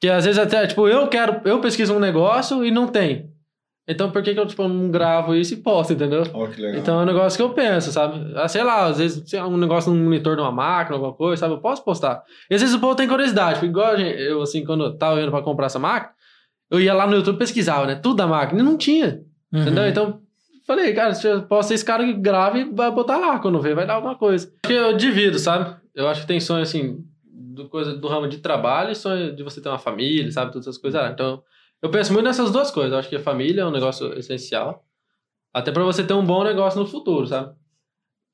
Que às vezes até, tipo, eu quero, eu pesquiso um negócio e não tem. Então por que, que eu tipo, não gravo isso e posto, entendeu? Ó, que legal. Então é um negócio que eu penso, sabe? Ah, Sei lá, às vezes se é um negócio num monitor de uma máquina, alguma coisa, sabe? Eu posso postar. E às vezes o povo tem curiosidade. Tipo, igual a gente- eu, assim, quando eu tava indo pra comprar essa máquina, eu ia lá no YouTube e pesquisava, né? Tudo da máquina e não tinha. Uhum. Entendeu? Então, falei, cara, se eu posso ser esse cara que grava e vai botar lá. Quando ver, vai dar alguma coisa. Acho que eu divido, sabe? Eu acho que tem sonho, assim, do, coisa, do ramo de trabalho e sonho de você ter uma família, sabe? Todas essas coisas lá. Então, eu penso muito nessas duas coisas. Eu acho que a família é um negócio essencial. Até pra você ter um bom negócio no futuro, sabe?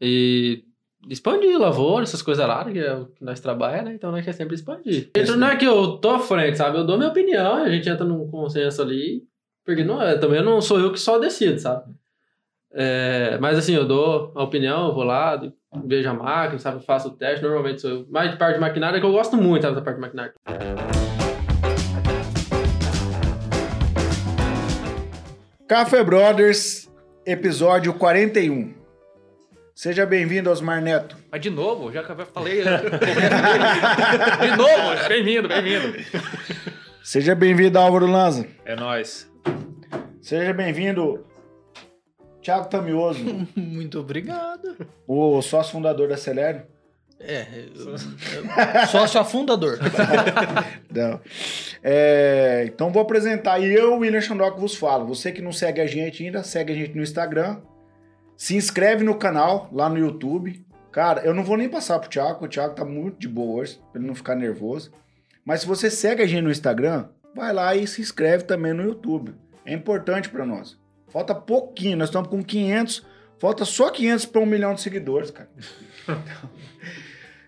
E expandir lavoura, essas coisas lá, que é o que nós trabalhamos, né? Então nós quer sempre expandir. Então não é que eu tô à frente, sabe? Eu dou minha opinião, a gente entra num consenso ali, porque não é, também não sou eu que só decido, sabe? É, mas assim, eu dou a opinião, eu vou lá, vejo a máquina, sabe? Faço o teste, normalmente sou eu. Mais de parte de maquinária que eu gosto muito, sabe? Da parte de maquinária. Café Brothers, episódio 41. Seja bem-vindo, Osmar Neto. Mas de novo, já que eu falei. de novo, bem-vindo, bem-vindo. Seja bem-vindo, Álvaro Lanza. É nóis. Seja bem-vindo, Thiago Tamioso, Muito obrigado. o sócio fundador da Celero. É, eu, eu- sócio afundador. Não. É, então vou apresentar. E eu, William Xandó, vos falo. Você que não segue a gente ainda, segue a gente no Instagram. Se inscreve no canal, lá no YouTube. Cara, eu não vou nem passar pro Thiago, o Thiago tá muito de boa hoje, pra ele não ficar nervoso. Mas se você segue a gente no Instagram, vai lá e se inscreve também no YouTube. É importante pra nós. Falta pouquinho, nós estamos com 500, falta só 500 para um milhão de seguidores, cara.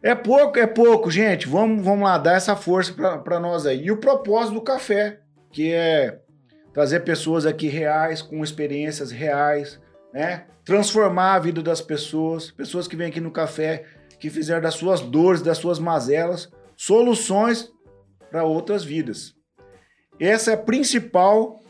É pouco, é pouco, gente. Vamos, vamos lá, dar essa força pra nós aí. E o propósito do café, que é trazer pessoas aqui reais, com experiências reais, né? Transformar a vida das pessoas, pessoas que vêm aqui no café, que fizeram das suas dores, das suas mazelas, soluções para outras vidas. Essa é a principal,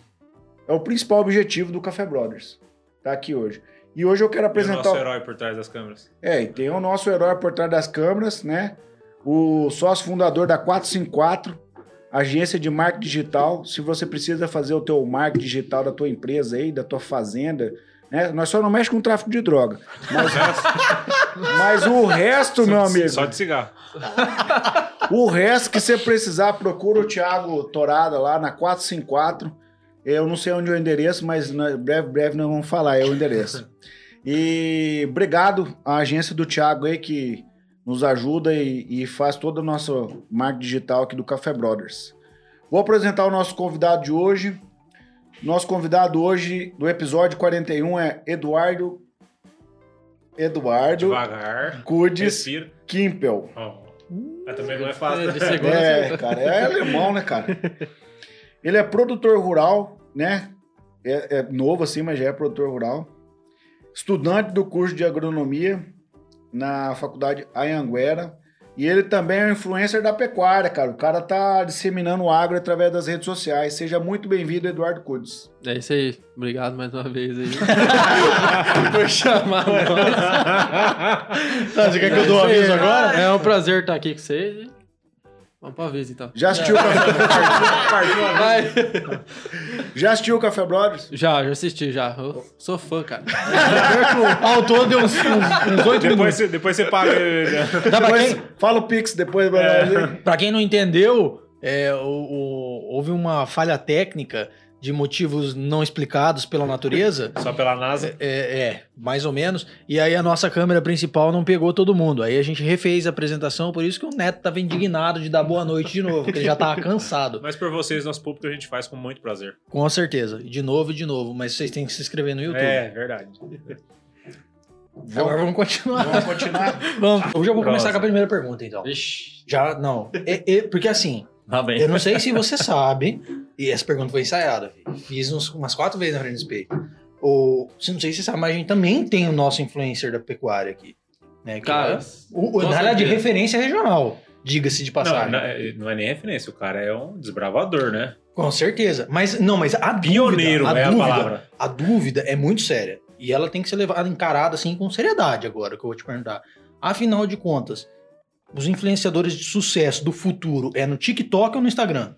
é o principal objetivo do Café Brothers. Tá aqui hoje. E hoje eu quero E o apresentar. nosso herói por trás das câmeras. É, e tem o nosso herói por trás das câmeras, né? O sócio fundador da 454, agência de marketing digital. Se você precisa fazer o teu marketing digital da tua empresa aí, da tua fazenda, né? Nós só não mexe com tráfico de droga. Mas, mas o resto, meu amigo, Só de cigarro. o resto que você precisar, procura o Thiago Torada lá na 454. Eu não sei onde é o endereço, mas na- breve, breve nós vamos falar, é o endereço. E obrigado à agência do Thiago aí que nos ajuda e, e faz todo o nosso marketing digital aqui do Café Brothers. Vou apresentar o nosso convidado de hoje. Nosso convidado hoje do episódio 41 é Eduardo Eduardo Devagar. Cudes. Kimpel. Ó. Mas também não é fácil. De segunda a É, segunda. cara, é alemão, né, cara? Ele é produtor rural, né? É, é novo assim, mas já é produtor rural. Estudante do curso de agronomia na faculdade Anhanguera. E ele também é um influencer da pecuária, cara. O cara tá disseminando o agro através das redes sociais. Seja muito bem-vindo, Eduardo Cudes. É isso aí. Obrigado mais uma vez aí. Por chamar nós. Tá, você quer que eu dou um aviso agora? É um prazer estar aqui com vocês. Vamos pro aviso então. Já assistiu, o Café... Vai. já assistiu o Café Brothers? Já, já assisti já. Eu sou fã, cara. Ao todo deu uns, uns, uns oito Depois, minutos. depois você paga. ele, né? Dá pra quem, Depois, fala o Pix depois pra aí. pra quem não entendeu, é, o- o- houve uma falha técnica de motivos não explicados pela natureza. Só pela NASA. É, é, mais ou menos. E aí a nossa câmera principal não pegou todo mundo. Aí a gente refez a apresentação, por isso que o Neto tava indignado de dar boa noite de novo, porque ele já tava cansado. Mas por vocês, nosso público, a gente faz com muito prazer. Com certeza. De novo e de novo. Mas vocês têm que se inscrever no YouTube. É, verdade. Agora vamos continuar. Vamos continuar? Vamos. Eu já vou começar Nossa. com a primeira pergunta, então. Vixe. Já, não. É- é- porque assim, Tá bem. eu não sei se você sabe, e essa pergunta foi ensaiada, fiz uns- umas quatro vezes na frente do espelho. Ou, se não sei se você sabe, mas a gente também tem o nosso influencer da pecuária aqui. Né, Cara, é o, o, na de referência regional, diga-se de Não, passagem. não, é- não é nem referência, o cara é um desbravador, né? Com certeza. Mas, não, mas a Pioneiro dúvida, a é a dúvida, palavra. A dúvida é muito séria. E ela tem que ser levada, encarada assim com seriedade agora, que eu vou te perguntar. Afinal de contas, os influenciadores de sucesso do futuro é no TikTok ou no Instagram?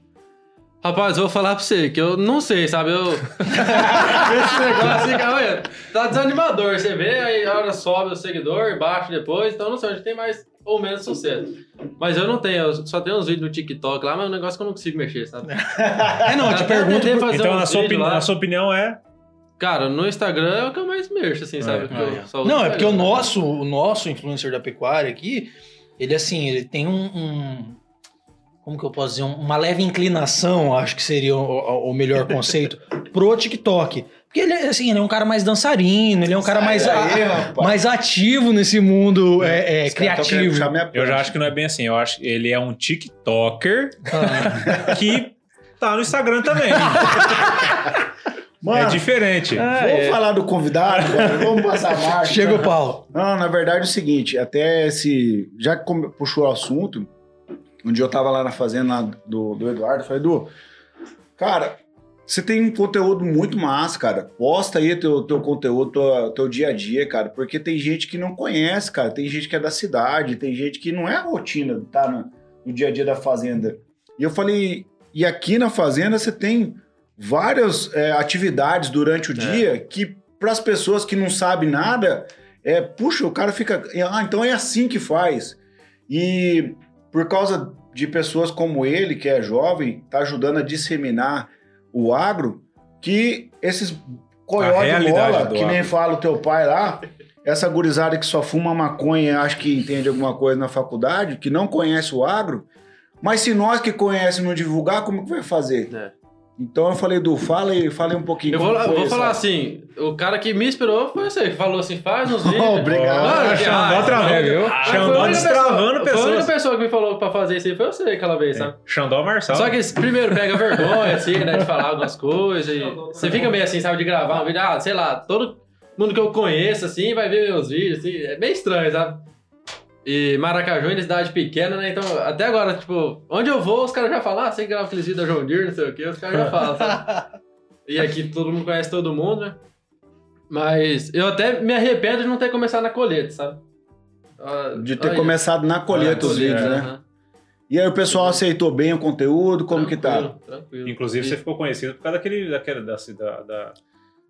Rapaz, eu vou falar pra você que eu não sei, sabe? Eu. Esse negócio assim, olha, tá desanimador. Você vê, aí a hora sobe o seguidor, baixa depois, então não sei onde tem mais ou menos sucesso. Mas eu não tenho, eu só tenho uns vídeos no TikTok lá, mas é um negócio que eu não consigo mexer, sabe? É, não, eu te pergunto. por- fazer Então, na sua, opini- a sua opinião é. Cara, no Instagram é o que eu mais mexo, assim, sabe? Porque eu só uso Não, é porque o nosso, o nosso influencer da pecuária aqui, ele assim, ele tem um, um- como que eu posso dizer, uma leve inclinação, acho que seria o, o- melhor conceito, pro TikTok. Porque ele, é, assim, ele é um cara mais dançarino, ele é um cara mais, Aí, a- mais ativo nesse mundo é, é, Os caras tão querendo criativo. Eu já acho que não é bem assim. Eu acho que ele é um TikToker Ah. que tá no Instagram também. Mano, é diferente. vamos falar do convidado, cara. Vamos passar a marcha. Chega o Paulo. Não, na verdade é o seguinte, até esse. Já que puxou o assunto, um dia eu tava lá na fazenda do, do Eduardo, eu falei, Edu, cara, você tem um conteúdo muito massa, cara. Posta aí teu, teu conteúdo, teu, teu dia a dia, cara, porque tem gente que não conhece, cara. Tem gente que é da cidade, tem gente que não é a rotina, tá no, no dia a dia da fazenda. E eu falei, e aqui na fazenda você tem várias é, atividades durante o dia que, para as pessoas que não sabem nada, é, puxa, o cara fica. Ah, então é assim que faz. E por causa de pessoas como ele, que é jovem, tá ajudando a disseminar o agro, que esses coiotes realidade bola, que nem agro. fala o teu pai lá, essa gurizada que só fuma maconha e acha que entende alguma coisa na faculdade, que não conhece o agro, mas se nós que conhecemos não divulgar, como que vai fazer? É. Então eu falei, Du, fala aí, fala aí um pouquinho. Eu vou, vou falar assim, o cara que me inspirou foi você, que falou assim, faz uns vídeos. Obrigado. Mano, Xandó ah, travou, foi- viu? Ah, Xandó foi a única destravando pessoa- Foi a única pessoas. pessoa que me falou pra fazer isso aí, foi você aquela vez, sabe? Xandó Marçal. Só que esse primeiro pega vergonha, assim, né, de falar algumas coisas. E você fica meio assim, sabe, de gravar um vídeo, ah, sei lá, todo mundo que eu conheço, assim, vai ver meus vídeos, assim, é meio estranho, sabe? E Maracaju é cidade pequena, né? Então, até agora, tipo, onde eu vou, os caras já falam, ah, você grava aqueles vídeos da João Deere, não sei o quê, os caras já falam, sabe? E aqui todo mundo conhece todo mundo, né? Mas eu até me arrependo de não ter começado na colheita, sabe? Ah, De ter olha, começado na colheita os vídeos, né? aham. E aí o pessoal aceitou bem o conteúdo, como que tá? Tranquilo, Tranquilo. Inclusive, E- você ficou conhecido por causa daquele, daquele, da, da,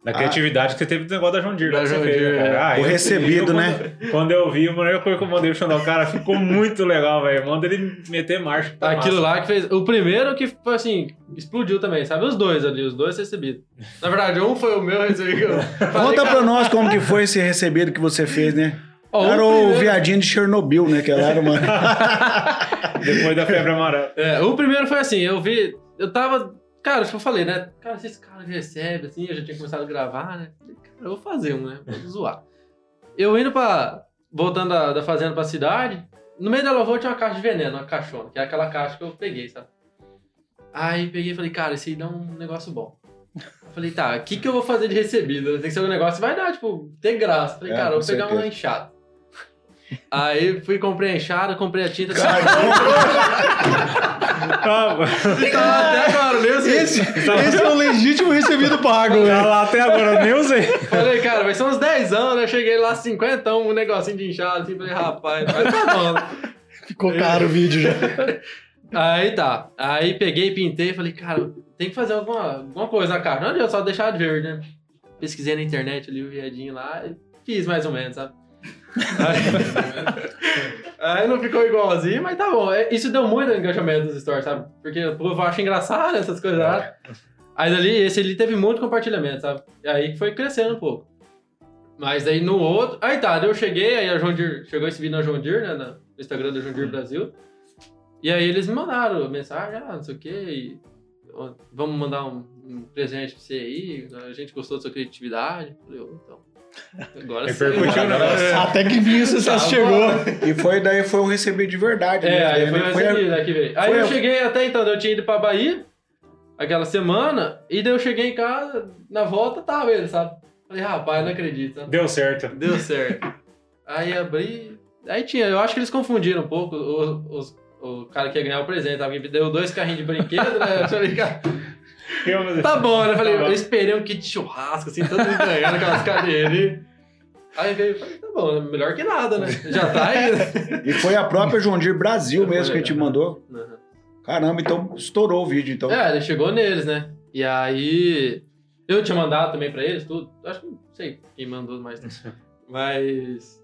da, da criatividade que você teve do negócio da João Deere. Da fez, Deere, né, é. Ah, O recebido, né? Quando, quando eu vi, a primeira coisa que eu mandei o Xandó, cara, ficou muito legal, velho. Manda ele meter marcha. Tá Aquilo massa. lá que fez. O primeiro que foi assim, explodiu também, sabe? Os dois ali, os dois recebidos. Na verdade, um foi o meu recebido. Conta pra nós como que foi esse recebido que você fez, né? ó, era o primeiro- viadinho de Chernobyl, né? Que ela era uma... Depois da febre amarela. É, o primeiro foi assim, eu vi. Eu tava. Cara, tipo, eu falei, né? Cara, se esse cara recebe, assim, eu já tinha começado a gravar, né? Falei, cara, eu vou fazer um, né? Vou zoar. Eu indo pra. Voltando da, da fazenda pra cidade, no meio da lavoura tinha uma caixa de veneno, uma caixona, que é aquela caixa que eu peguei, sabe? Aí peguei e falei, cara, esse aí dá um negócio bom. Eu falei, tá, o que, que eu vou fazer de recebido? Tem que ser um negócio que vai dar, tipo, ter graça. Falei, É, cara, eu vou pegar certeza. uma enxada. Aí fui, comprei a enxada, comprei a tinta. E tá até agora, mesmo assim. Esse, esse é o legítimo recebido pago, tá lá até agora, eu nem usei. Falei, cara, vai ser uns 10 anos, né? Cheguei lá, 50, um negocinho de inchado, assim, falei, rapaz, mas tá bom. Ficou caro o vídeo já. Aí tá. Aí peguei, pintei, falei, cara, tem que fazer alguma, alguma coisa na cara. Não adianta só deixar de verde, né? Pesquisei na internet ali o viadinho lá e fiz mais ou menos, sabe? Aí, aí não ficou igualzinho, mas tá bom. É, Isso deu muito engajamento nos stories, sabe? Porque o povo acha engraçado essas coisas lá. Aí dali, esse ali teve muito compartilhamento, sabe? E aí foi crescendo um pouco. Mas aí no outro. Aí tá, eu cheguei, aí a Deere, chegou esse vídeo na Deere, né? No Instagram da João Deere Brasil. E aí eles me mandaram mensagem, ah, não sei o quê, vamos mandar um, um presente pra você aí, a gente gostou da sua criatividade. Eu Falei, ô, então. Agora sim. Repercutiu o negócio. Até que vinha o sucesso Tá chegou. E foi daí foi um recebido de verdade. É, né? aí Daí foi foi a- né, veio. Aí foi eu a- cheguei até então, eu tinha ido pra Bahia aquela semana, e daí eu cheguei em casa, na volta tava ele, sabe? Falei, rapaz, não acredito, sabe? Deu certo. Deu certo. aí abri. Aí tinha, eu acho que eles confundiram um pouco os, os- o cara que ia ganhar o presente, sabe? Me deu dois carrinhos de brinquedo, né? Eu falei, cara, tá bom, né? Eu falei, Tá bom. eu esperei um kit de churrasco, assim, todo mundo ganhando aquelas cadeiras. Aí veio, falei, tá bom, né? melhor que nada, né? Já tá aí, né? E foi a própria João Deere Brasil mesmo que a gente mandou. Uhum. Caramba, então estourou o vídeo, então. É, ele chegou neles, né? E aí. Eu tinha mandado também pra eles, tudo. Acho que não sei quem mandou mais. Mas.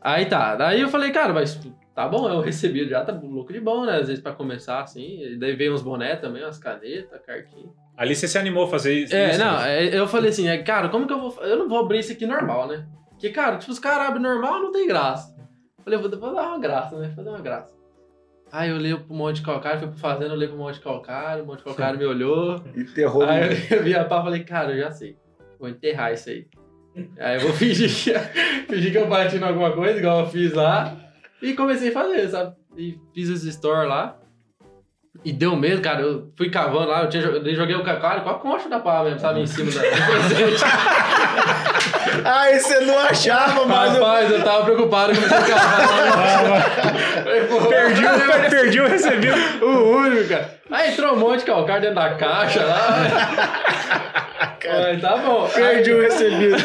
Aí tá. Daí eu falei, cara, mas tá bom, eu recebi já, tá louco de bom, né? Às vezes pra começar assim. E daí veio uns boné também, umas canetas, cartinha. Ali você se animou a fazer isso. É, não, né? é, eu falei assim, é, cara, como que eu vou. Eu não vou abrir isso aqui normal, né? Porque, cara, tipo, os caras abrem normal, não tem graça. Falei, vou, vou dar uma graça, né? Vou dar uma graça. Aí eu olhei pro monte de calcário, fui pro fazenda, eu olhei pro monte de calcário, o monte de calcário me olhou. Enterrou. Aí eu, eu vi a pá e falei, cara, eu já sei. Vou enterrar isso aí. Aí eu vou fingir que, fingir que eu bati em alguma coisa, igual eu fiz lá. E comecei a fazer, sabe? E fiz os store lá. E deu medo, cara. Eu fui cavando lá, eu, tinha, eu joguei o calcário com a concha da pá mesmo, sabe? Em cima da. Aí você não achava, mas eu... Rapaz, eu tava preocupado, comecei a cavar. Perdi, o, perdi o recebido. O único, cara. Aí entrou um monte de calcário dentro da caixa lá. Aí, tá bom. perdi o recebido.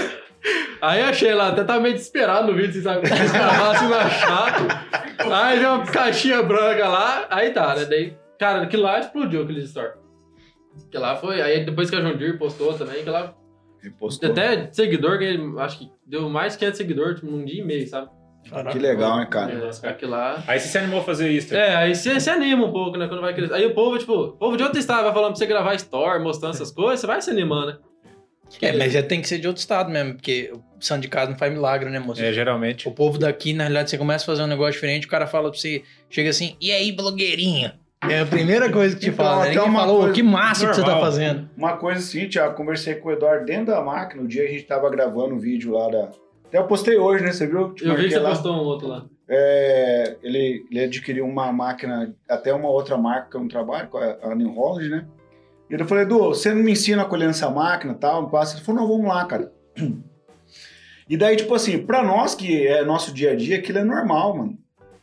Aí achei lá, até tava meio desesperado no vídeo, sabe? Desgravar assim não achar. Aí veio uma caixinha branca lá, aí tá, né? Daí, cara, aquilo lá explodiu aquele store. Que lá foi, aí depois que a John Deere postou também, que lá. Repostou. Até seguidor, que ele, acho que deu mais de 500 seguidores tipo, num dia e meio, sabe? Que legal, né, cara? É, aquilo lá. Aí você se animou a fazer isso. É, aí você se anima um pouco, né? Quando vai crescer. Aí o povo, tipo, o povo de outro estado vai falando pra você gravar store, mostrando essas coisas, você vai se animando, né? É, mas já tem que ser de outro estado mesmo, porque o santo de casa não faz milagre, né, moço? É, geralmente. O povo daqui, na realidade, você começa a fazer um negócio diferente, o cara fala pra você, chega assim, e aí, blogueirinho? É a primeira coisa que te Então, fala, né? uma falou, coisa que massa que você tá normal. fazendo. Uma coisa assim, Thiago, conversei com o Eduardo dentro da máquina, o dia que a gente tava gravando o vídeo lá da... Até eu postei hoje, né? Você viu? Te Eu vi que você lá. postou um outro lá. É, ele, ele adquiriu uma máquina, até uma outra marca que eu não trabalho, com a a New Holland, né? E eu falei, Edu, você não me ensina a colher essa máquina tal? Me passa. Ele falou, não, vamos lá, cara. E daí, tipo assim, pra nós que é nosso dia a dia, aquilo é normal, mano.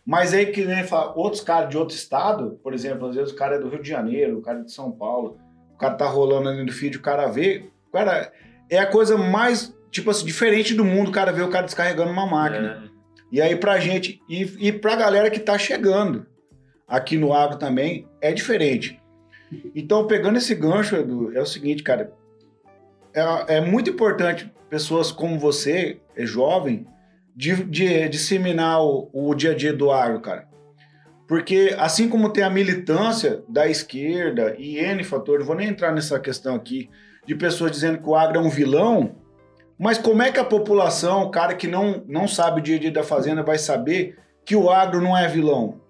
Mas aí que nem fala, outros caras de outro estado, por exemplo, às vezes o cara é do Rio de Janeiro, o cara é de São Paulo, o cara tá rolando ali no feed, o cara vê, cara, é a coisa mais, tipo assim, diferente do mundo, o cara vê o cara descarregando uma máquina. É. E aí pra gente, e, e pra galera que tá chegando aqui no agro também, é diferente. Então, pegando esse gancho, Edu, é o seguinte, cara. É, é muito importante pessoas como você, é jovem, de, de disseminar o, o dia a dia do agro, cara. Porque assim como tem a militância da esquerda e N fatores, não vou nem entrar nessa questão aqui, de pessoas dizendo que o agro é um vilão, mas como é que a população, o cara que não, não sabe o dia a dia da fazenda, vai saber que o agro não é vilão?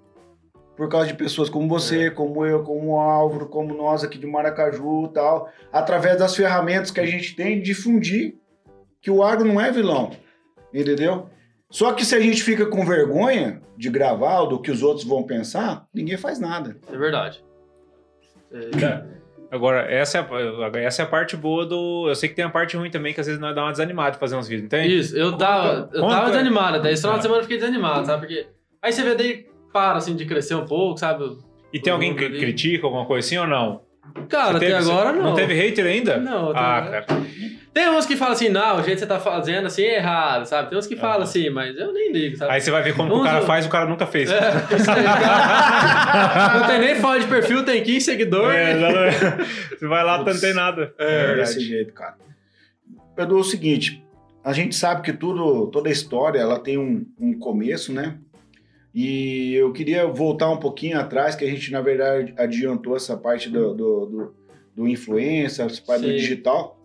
Por causa de pessoas como você, como eu, como o Álvaro, como nós aqui de Maracaju e tal, através das ferramentas que a gente tem, difundir que o agro não é vilão, entendeu? Só que se a gente fica com vergonha de gravar ou do que os outros vão pensar, ninguém faz nada. É verdade. É, Tá. Agora, essa é, a, essa é a parte boa do. Eu sei que tem a parte ruim também, que às vezes nós dá uma desanimada de fazer uns vídeos, não tem? Isso, eu tava, eu tava desanimado até. Esse final Ah. de semana eu fiquei desanimado, sabe? Porque aí você vê daí para assim de crescer um pouco, sabe? E tem alguém que Ali. critica alguma coisa assim ou não? Cara, Você até teve- agora não. Não teve hater ainda? Não, até Ah, agora- cara. Tem uns que falam assim, não, o jeito que você tá fazendo assim é errado, sabe? Tem uns que falam assim, mas eu nem ligo, sabe? Aí você vai ver como o cara faz, o cara nunca fez. É, cara. não tem nem foto de perfil, tem 15 seguidores. É, exatamente. Você vai lá, não tem nada. É desse jeito, cara. Edu, é o seguinte, a gente sabe que tudo, toda história, ela tem um, um começo, né? E eu queria voltar um pouquinho atrás, que a gente, na verdade, adiantou essa parte do, do, do, do influencer, essa parte do Sim. digital.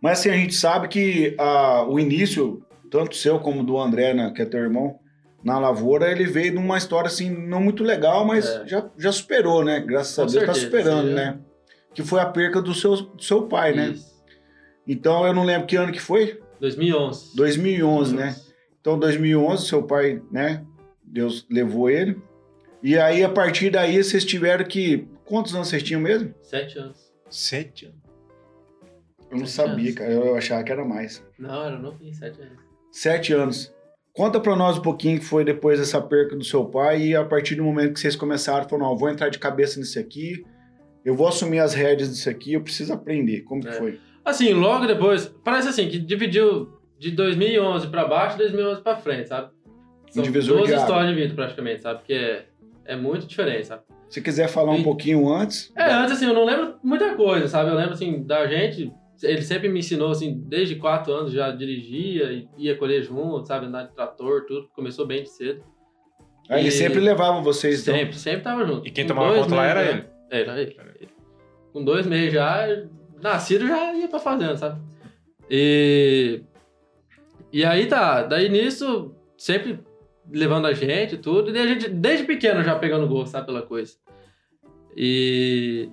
Mas assim, a gente sabe que ah, o início, tanto seu como do André, né, que é teu irmão, na lavoura, ele veio de uma história assim, não muito legal, mas É. já, já superou, né? Graças a Com Deus tá certeza, superando, sim, né? Que foi a perca do seu, do seu pai, né? Isso. Então eu não lembro que ano que foi, 2011. 2011, né? Então 2011 seu pai, né? Deus levou ele. E aí a partir daí vocês tiveram que quantos anos vocês tinham mesmo? Sete anos. Sete anos. Eu não Sete sabia, anos. cara. Eu achava que era mais. Não, era novinho, sete anos. Sete anos. Conta pra nós um pouquinho que foi depois dessa perca do seu pai e a partir do momento que vocês começaram, falaram, não, vou entrar de cabeça nisso aqui, eu vou assumir as rédeas disso aqui, eu preciso aprender. Como que É. foi? Assim, logo depois, parece assim, que dividiu de 2011 pra baixo e 2011 pra frente, sabe? São Um divisor duas de água. histórias de vida, praticamente, sabe? Porque é, É muito diferente, sabe? Se quiser falar um E- pouquinho antes. É, antes assim, eu não lembro muita coisa, sabe? Eu lembro assim, da gente, ele sempre me ensinou assim, desde quatro anos já dirigia, e ia colher junto, sabe? Andar de trator, tudo. Começou bem de cedo. Aí ele E- sempre levava vocês. então. Sempre, sempre tava junto. E quem Com tomava conta lá era ele. É, Era ele. Com dois meses já, nascido já ia pra fazenda, sabe? E. E aí tá, daí nisso, sempre levando a gente e tudo, e a gente, desde pequeno já pegando gosto, sabe, pela coisa. E.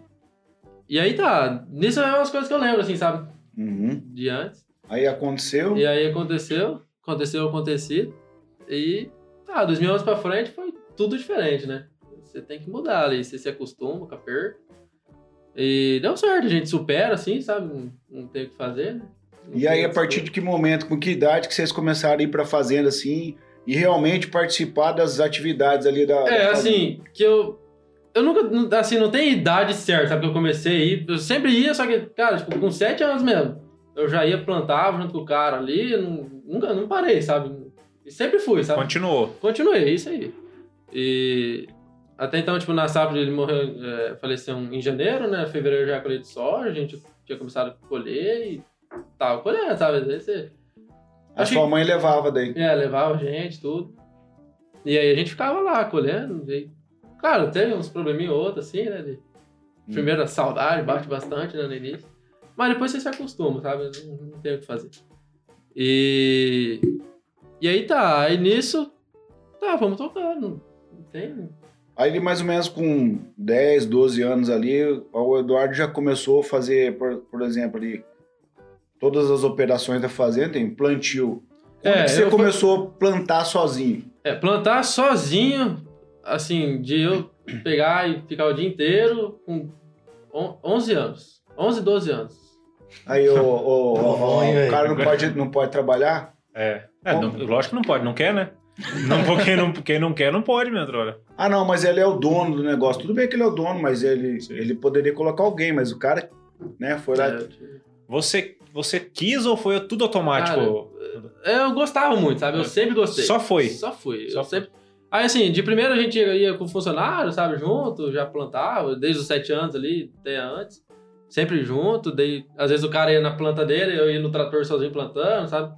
E aí tá, nisso é umas coisas que eu lembro, assim, sabe, Uhum. de antes. Aí aconteceu. E aí aconteceu, aconteceu, acontecido. E tá, 2011 pra frente foi tudo diferente, né? Você tem que mudar ali, você se acostuma com a perca. E deu certo, a gente supera, assim, sabe? Não, não tem o que fazer, né? Não E aí, a partir de que momento, com que idade que vocês começaram a ir pra fazenda assim e realmente participar das atividades ali da. É, da assim, que eu. Eu nunca, assim, não tem idade certa, sabe? Que eu comecei a ir. Eu sempre ia, só que, cara, tipo, com sete anos mesmo. Eu já ia plantava junto com o cara ali, eu não, nunca, não parei, sabe? E sempre fui, sabe? Continuou. Continuei, é isso aí. E até então, tipo, na safra ele morreu, é, faleceu em janeiro, né? Fevereiro já colhei de soja, a gente tinha começado a colher e tava colhendo, sabe? Às vezes você A Acho sua mãe levava daí. é, levava a gente, tudo. E aí a gente ficava lá colhendo. E, claro, teve uns probleminha ou outro, assim, né? De, primeiro a saudade bate bastante né, no início. Mas depois você se acostuma, sabe? Não, não tem o que fazer. E. E aí tá, aí nisso. Tá, vamos tocando. Não tem. Aí ele mais ou menos com 10, 12 anos ali, o Eduardo já começou a fazer, por, por exemplo, ali, todas as operações da fazenda, tem plantio. Como É, que você começou a plantar sozinho? É, plantar sozinho, assim, de eu pegar e ficar o dia inteiro com on- 11 anos. 11, 12 anos. Aí o, o- o- o cara não pode, não pode trabalhar? É. É, não- lógico que não pode, não quer, né? Não, quem, não, quem não quer, não pode, meu olha. Ah, não, mas ele é o dono do negócio. Tudo bem que ele é o dono, mas ele, Sim. ele poderia colocar alguém, mas o cara, né, foi lá. É, Você, você quis ou foi tudo automático? Eu gostava muito, sabe? Eu É. sempre gostei. Só foi. Só fui. Só eu foi. sempre... Aí, assim, de primeiro a gente ia, com funcionário, sabe? Junto, já plantava, desde os sete anos ali, até antes. Sempre junto. Daí, às vezes o cara ia na planta dele, eu ia no trator sozinho plantando, sabe?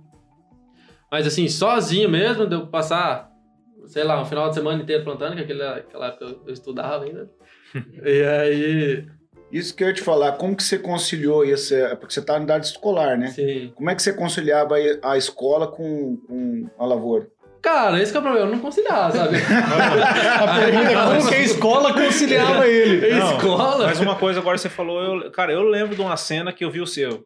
Mas, assim, sozinho mesmo, deu pra passar, sei lá, um final de semana inteiro plantando, que aquele, aquela época eu estudava ainda. e aí, Isso que eu ia te falar, como que você conciliou isso? Porque você tá na idade escolar, né? assim... Como é que você conciliava a escola com, com a lavoura? Cara, esse que é o problema, eu não conciliava, sabe? A pergunta é como que a escola conciliava ele? Não, escola? Mas uma coisa agora você falou, eu- cara, eu lembro de uma cena que eu vi o seu.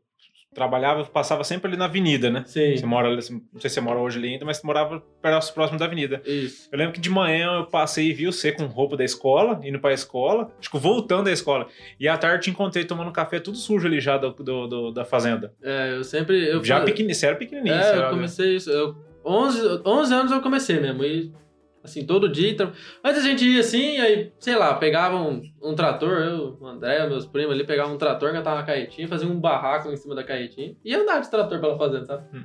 Trabalhava, passava sempre ali na avenida, né? Sim, Você mora, ali- não sei se você mora hoje ali ainda, mas você morava perto- próximo da avenida. isso. Eu lembro que de manhã eu passei e vi você com roupa da escola, indo pra escola, acho que voltando da escola. E à tarde te encontrei tomando café tudo sujo ali já do, do- do- da fazenda. É, eu sempre... Eu já pequenininho, você era pequenininho. É, eu comecei isso. Eu, 11, 11 anos eu comecei mesmo. E, assim, todo dia. tra- Antes a gente ia assim, aí, sei lá, pegava um, um trator, eu, o André, meus primos ali, pegava um trator, engatava uma caetinha, fazia um barraco em cima da caetinha e andar de trator pela fazenda, sabe? Hum.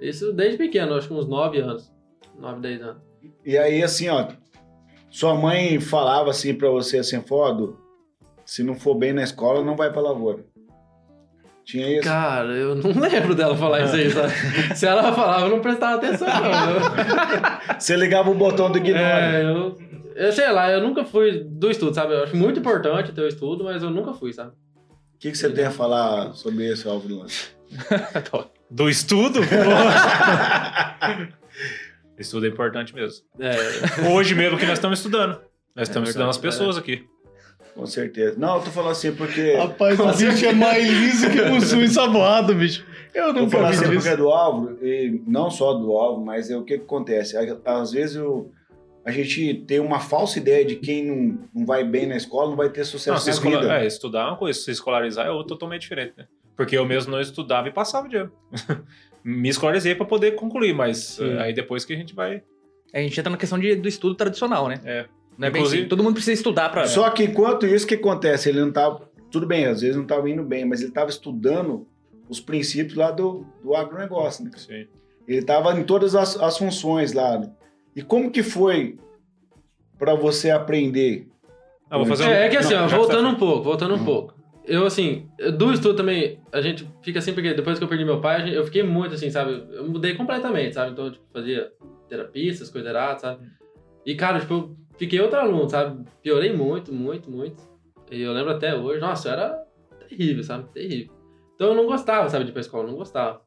Isso desde pequeno, acho que uns 9 anos. 9, 10 anos. E aí, assim, ó, sua mãe falava assim pra você, assim, Fodo, se não for bem na escola, não vai pra lavoura. Tinha isso? Cara, eu não lembro dela falar isso aí, sabe? Se ela falava, eu não prestava atenção, não. Você ligava o botão do ignore. É, eu, eu sei lá, eu nunca fui do estudo, sabe? Eu acho muito importante ter o estudo, mas eu nunca fui, sabe? O que, que você tem a falar sobre isso, Álvaro Lance? Do estudo? estudo é importante mesmo. É, Hoje mesmo que nós estamos estudando. Nós estamos É estudando as pessoas aqui. Com certeza. Não, eu tô falando assim porque... Rapaz, o bicho é mais liso que o sul ensaboado, bicho. Eu falando vi assim porque é do Álvaro, e não só do Álvaro, mas é o que, que acontece. Às vezes eu- a gente tem uma falsa ideia de quem não, não vai bem na escola não vai ter Não, sucesso se na escola- vida. é, estudar é uma coisa, se escolarizar é outra totalmente diferente, né? Porque eu mesmo não estudava e passava de ano. Me escolarizei para poder concluir, mas Sim. eh, aí depois que a gente vai. A gente entra na questão de- do estudo tradicional, né? É. Não é bem Inclusive- assim. Todo mundo precisa estudar pra. Só que enquanto isso, o que acontece? Ele não tava. Tudo bem, às vezes não estava indo bem, mas ele estava estudando os princípios lá do, do agronegócio, né? Sim. Ele estava em todas as, as funções lá. né? E como que foi pra você aprender? Ah, vou fazer um- É, é que assim, Não, ó, voltando tá- um pouco, voltando um pouco. Eu, assim, do estudo também, a gente fica assim, porque depois que eu perdi meu pai, eu fiquei muito assim, sabe? Eu mudei completamente, sabe? Então, eu, tipo, fazia terapia, essas coisas erradas, sabe? E, cara, tipo, eu fiquei outro aluno, sabe? Piorei muito, muito, muito. E eu lembro até hoje, nossa, era terrível, sabe? Terrível. Então eu não gostava, sabe, de ir pra escola, não gostava.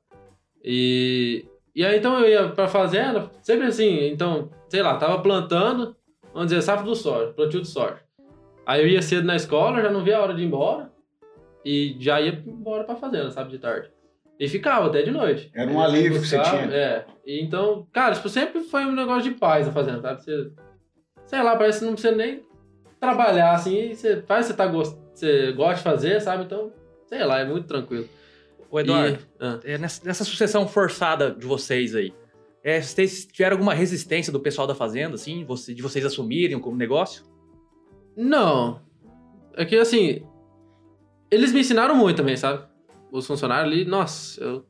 E, e aí então eu ia pra fazenda, sempre assim, então, sei lá, tava plantando, vamos dizer, safra do soja, plantio de soja. Aí eu ia cedo na escola, já não via a hora de ir embora, e já ia embora pra fazenda, sabe, de tarde. E ficava até de noite. Era um alívio que você tinha. É. E então, cara, tipo, sempre foi um negócio de paz a fazenda, sabe? Você, sei lá, parece que não precisa nem trabalhar, assim, você faz, você, tá gost... você gosta de fazer, sabe? Então, sei lá, é muito tranquilo. Ô, Eduardo, E- ah. é, nessa, nessa sucessão forçada de vocês aí, é, vocês tiveram alguma resistência do pessoal da fazenda, assim, você- de vocês assumirem como negócio? Não. É que assim. Eles me ensinaram muito também, sabe? Os funcionários ali, nossa, eu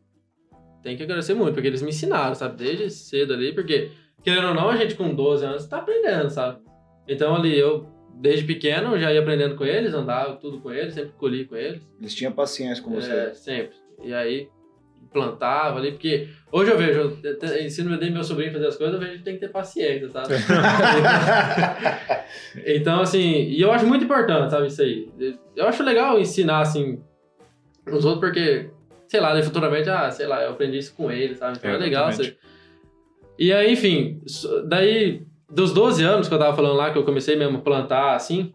tenho que agradecer muito, porque eles me ensinaram, sabe? Desde cedo ali, porque, querendo ou não, a gente com 12 anos tá aprendendo, sabe? Então ali, eu, desde pequeno, já ia aprendendo com eles, andava tudo com eles, sempre colhi com eles. Eles tinham paciência com você. É, sempre. E aí, plantava ali, porque hoje eu vejo, eu ensino meu sobrinho a fazer as coisas, eu vejo que tem que ter paciência, sabe? então, assim, e eu acho muito importante, sabe, isso aí. Eu acho legal ensinar, assim, os outros, porque, sei lá, daí futuramente, ah, sei lá, eu aprendi isso com ele, sabe? Então é, É, legal. exatamente. Você... E aí, enfim, daí, dos 12 anos que eu tava falando lá, que eu comecei mesmo a plantar, assim,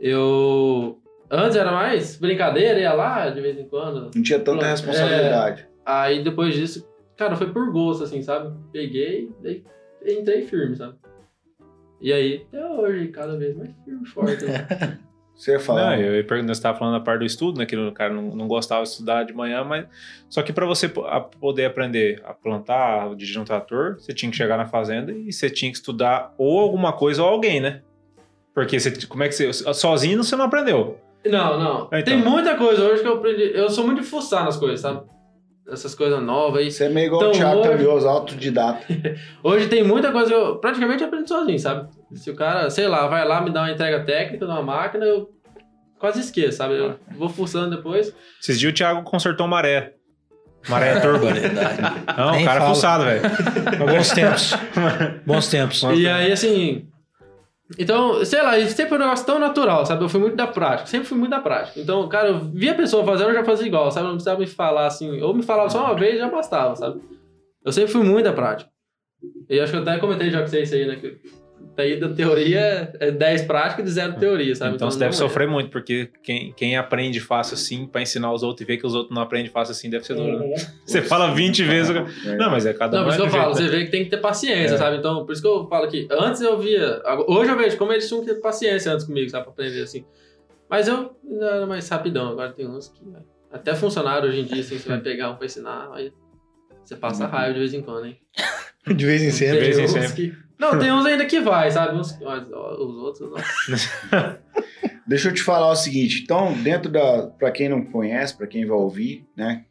eu... Antes era mais brincadeira, ia lá de vez em quando, Não tinha tanta É. responsabilidade. Aí depois disso, cara, foi por gosto, assim, sabe? Peguei, daí entrei firme, sabe? E aí, até hoje, cada vez mais firme e forte. né? Você ia falar. Não, eu ia perguntar, você estava falando da parte do estudo, né? Que o cara não, não gostava de estudar de manhã, mas. Só que para você poder aprender a plantar, a dirigir um trator, você tinha que chegar na fazenda e você tinha que estudar ou alguma coisa ou alguém, né? Porque você, como é que você. Sozinho você não aprendeu. não, não. Então. Tem muita coisa hoje que eu aprendi. Eu sou muito de fuçar nas coisas, sabe? Essas coisas novas aí. Você é meio igual Então, o Thiago hoje- autodidata. Hoje tem muita coisa que eu praticamente aprendo sozinho, sabe? Se o cara, sei lá, vai lá me dar uma entrega técnica de uma máquina, eu quase esqueço, sabe? Eu vou fuçando depois. Esses dias o Thiago consertou maré. Maré turbo. Não, Nem o cara é fuçado, velho. Bons tempos. Bons tempos. E aí, assim. Então, sei lá, sempre foi um negócio tão natural, sabe? Eu fui muito da prática, sempre fui muito da prática. Então, cara, eu via a pessoa fazendo, eu já fazia igual, sabe? Não precisava me falar assim, ou me falava só uma vez já bastava, sabe? Eu sempre fui muito da prática. E acho que eu até comentei já com vocês aí, né? Que daí da teoria é 10 prática e de zero teoria, sabe? Então, você deve não é. sofrer muito, porque quem, quem aprende fácil assim pra ensinar os outros e ver que os outros não aprendem fácil assim deve ser duro. né? Você fala 20 vezes. cara- Não, mas é cada Não, um. por é isso que eu falo, jeito, você né? vê que tem que ter paciência, É. sabe? Então, por isso que eu falo que antes eu via. Hoje eu vejo como eles tinham que ter paciência antes comigo, sabe? Pra aprender assim. Mas eu ainda era mais rapidão, agora tem uns que. Até funcionário hoje em dia, assim, você vai pegar um pra ensinar, aí você passa raiva de vez em quando, hein? De vez em sempre. De vez em sempre. Não, tem uns ainda que vai, sabe? Ó, Os outros não. Deixa eu te falar o seguinte, então, dentro da, para quem não conhece, para quem vai ouvir, né,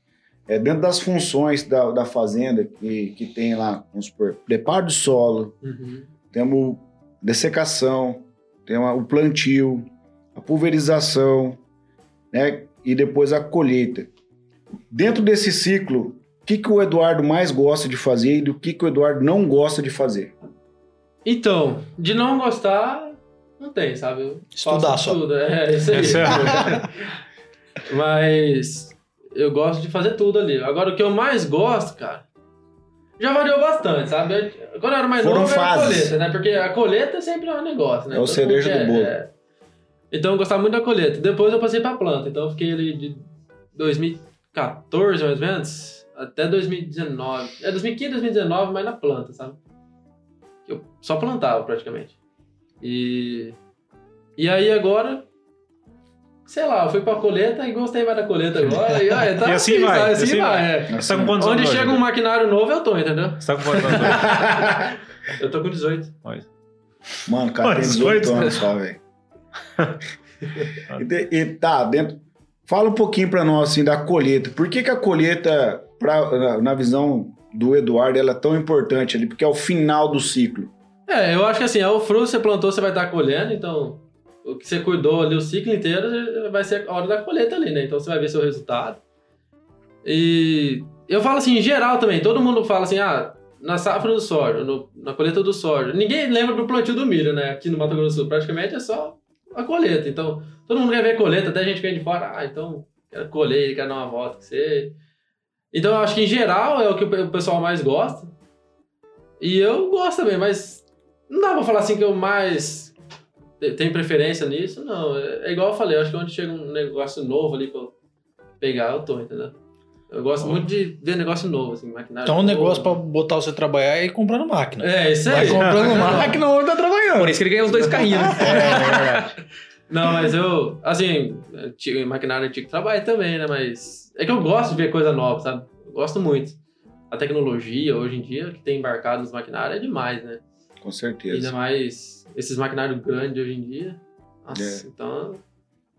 é dentro das funções da, da fazenda que, que tem lá, vamos supor, preparo do solo, Uhum. temos dessecação, temos o plantio, a pulverização, né, e depois a colheita. Dentro desse ciclo, o que, que o Eduardo mais gosta de fazer e do que, que o Eduardo não gosta de fazer? Então, de não gostar, não tem, sabe? Eu Estudar faço só. Tudo. É, isso aí. É- Mas eu gosto de fazer tudo ali. Agora, o que eu mais gosto, cara, já variou bastante, sabe? Eu- Quando eu era mais Foram novo, era a fases. colheita, né? Porque a colheita sempre é um negócio, né? É o Todo cereja do bolo. é. Então eu gostava muito da colheita. Depois eu passei pra planta. Então eu fiquei ali de 2014, mais ou menos, até 2019. É 2015, 2019, mas na planta, sabe? Eu só plantava praticamente. E. E aí agora. Sei lá, eu fui pra colheita e gostei mais da colheita agora. E, olha, tá E assim vai, sabe? Assim, assim vai. vai. é. Você tá com quantos Onde anos chega hoje? um maquinário novo, eu tô, entendeu? Você tá com quantos anos hoje? Eu tô com 18. Mano, cara tem Mas 18 dois- anos só, velho. e, e tá, dentro. Fala um pouquinho pra nós, assim, da colheita. Por que, que a colheita, pra, na, na visão do Eduardo, ela é tão importante ali? Porque é o final do ciclo. É, eu acho que assim, é o fruto que você plantou, você vai estar colhendo, então o que você cuidou ali o ciclo inteiro vai ser a hora da colheita ali, né? Então você vai ver seu resultado. E eu falo assim, em geral também, todo mundo fala assim, ah, na safra do soja, no- na colheita do soja. Ninguém lembra do plantio do milho, né? Aqui no Mato Grosso do Sul, praticamente é só a colheita. Então, todo mundo quer ver colheita, até a gente que vem de fora, ah, então, quero colher, quero dar uma volta com você. Então, eu acho que em geral é o que o pe- o pessoal mais gosta. E eu gosto também, mas não dá pra falar assim que eu mais te- tenho preferência nisso, não. É é igual eu falei, eu acho que onde chega um negócio novo ali pra eu pegar, eu tô, entendeu? Eu gosto muito de ver negócio novo, assim, maquinário. Então, um negócio pra botar você trabalhar é comprando máquina. É, isso Vai aí. comprando máquina onde tá trabalhando. Por isso que ele ganha os dois carrinhos, né? Não, mas eu, assim, maquinário antigo trabalho também, né? Mas é que eu gosto de ver coisa nova, sabe? Eu gosto muito. A tecnologia, hoje em dia, que tem embarcado nos maquinários é demais, né? Com Ainda certeza. mais esses maquinários grandes hoje em dia. Nossa, É. então.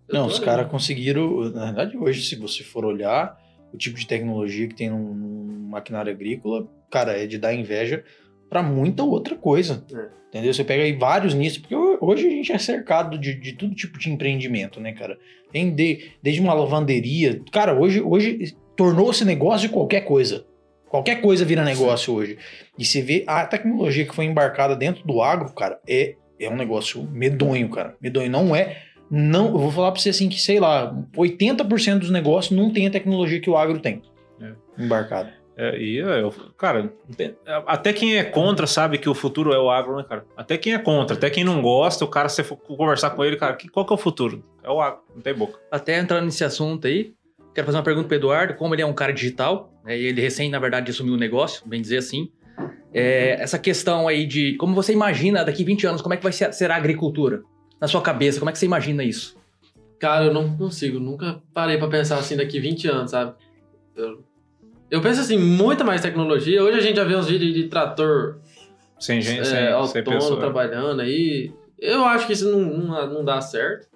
eu Não, os caras conseguiram. Na verdade, hoje, se você for olhar o tipo de tecnologia que tem num, num maquinário agrícola, cara, é de dar inveja pra muita outra coisa. É. Entendeu? Você pega aí vários nichos, porque ho- hoje a gente é cercado de, de todo tipo de empreendimento, né, cara? Tem de- desde uma lavanderia. Cara, hoje, hoje tornou-se negócio de qualquer coisa. Qualquer coisa vira negócio hoje. E você vê a tecnologia que foi embarcada dentro do agro, cara, é, é um negócio medonho, cara. Medonho. Não é. Não, eu vou falar pra você assim que, sei lá, 80% dos negócios não tem a tecnologia que o agro tem. É. Embarcado. É, e eu, cara, até quem é contra sabe que o futuro é o agro, né, cara? Até quem é contra, até quem não gosta, o cara, se você for conversar com ele, cara, que- qual que é o futuro? É o agro, não tem boca. Até entrando nesse assunto aí, quero fazer uma pergunta pro Eduardo, como ele é um cara digital, né, e ele recém, na verdade, assumiu o negócio, bem dizer assim. É, essa questão aí de como você imagina daqui 20 anos, como é que vai ser, ser a agricultura? Na sua cabeça, como é que você imagina isso? Cara, eu não consigo. Nunca parei pra pensar assim daqui 20 anos, sabe? Eu, eu penso assim, muita mais tecnologia. Hoje a gente já vê uns vídeos de trator Sem gente, é, sem, sem autônomo pessoa. trabalhando aí. Eu acho que isso não, não, não dá certo.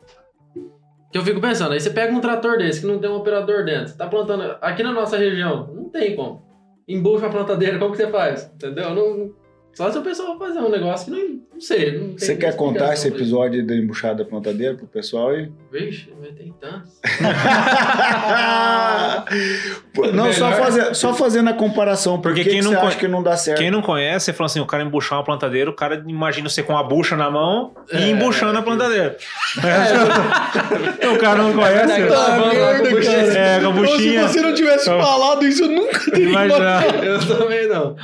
Que eu fico pensando, aí você pega um trator desse que não tem um operador dentro, você tá plantando aqui na nossa região, não tem como. Embucha a plantadeira, como que você faz? Entendeu? Não, só se o pessoal fazer um negócio que não, não sei. Não Você quer contar esse episódio da embuchada da plantadeira pro pessoal aí? Vixe, mas tem tantos. não, só, fazer, só fazendo a comparação. Por Porque que quem que não acha que não dá certo? Quem não conhece, você fala assim, o cara embuchar uma plantadeira, o cara imagina você com a bucha na mão e É, embuchando é, a plantadeira. o cara não conhece. verdade, Tá merda, buchinha. cara. É, com a buchinha. Então, se você não tivesse Então- falado isso, eu nunca teria Imagina. Eu também não.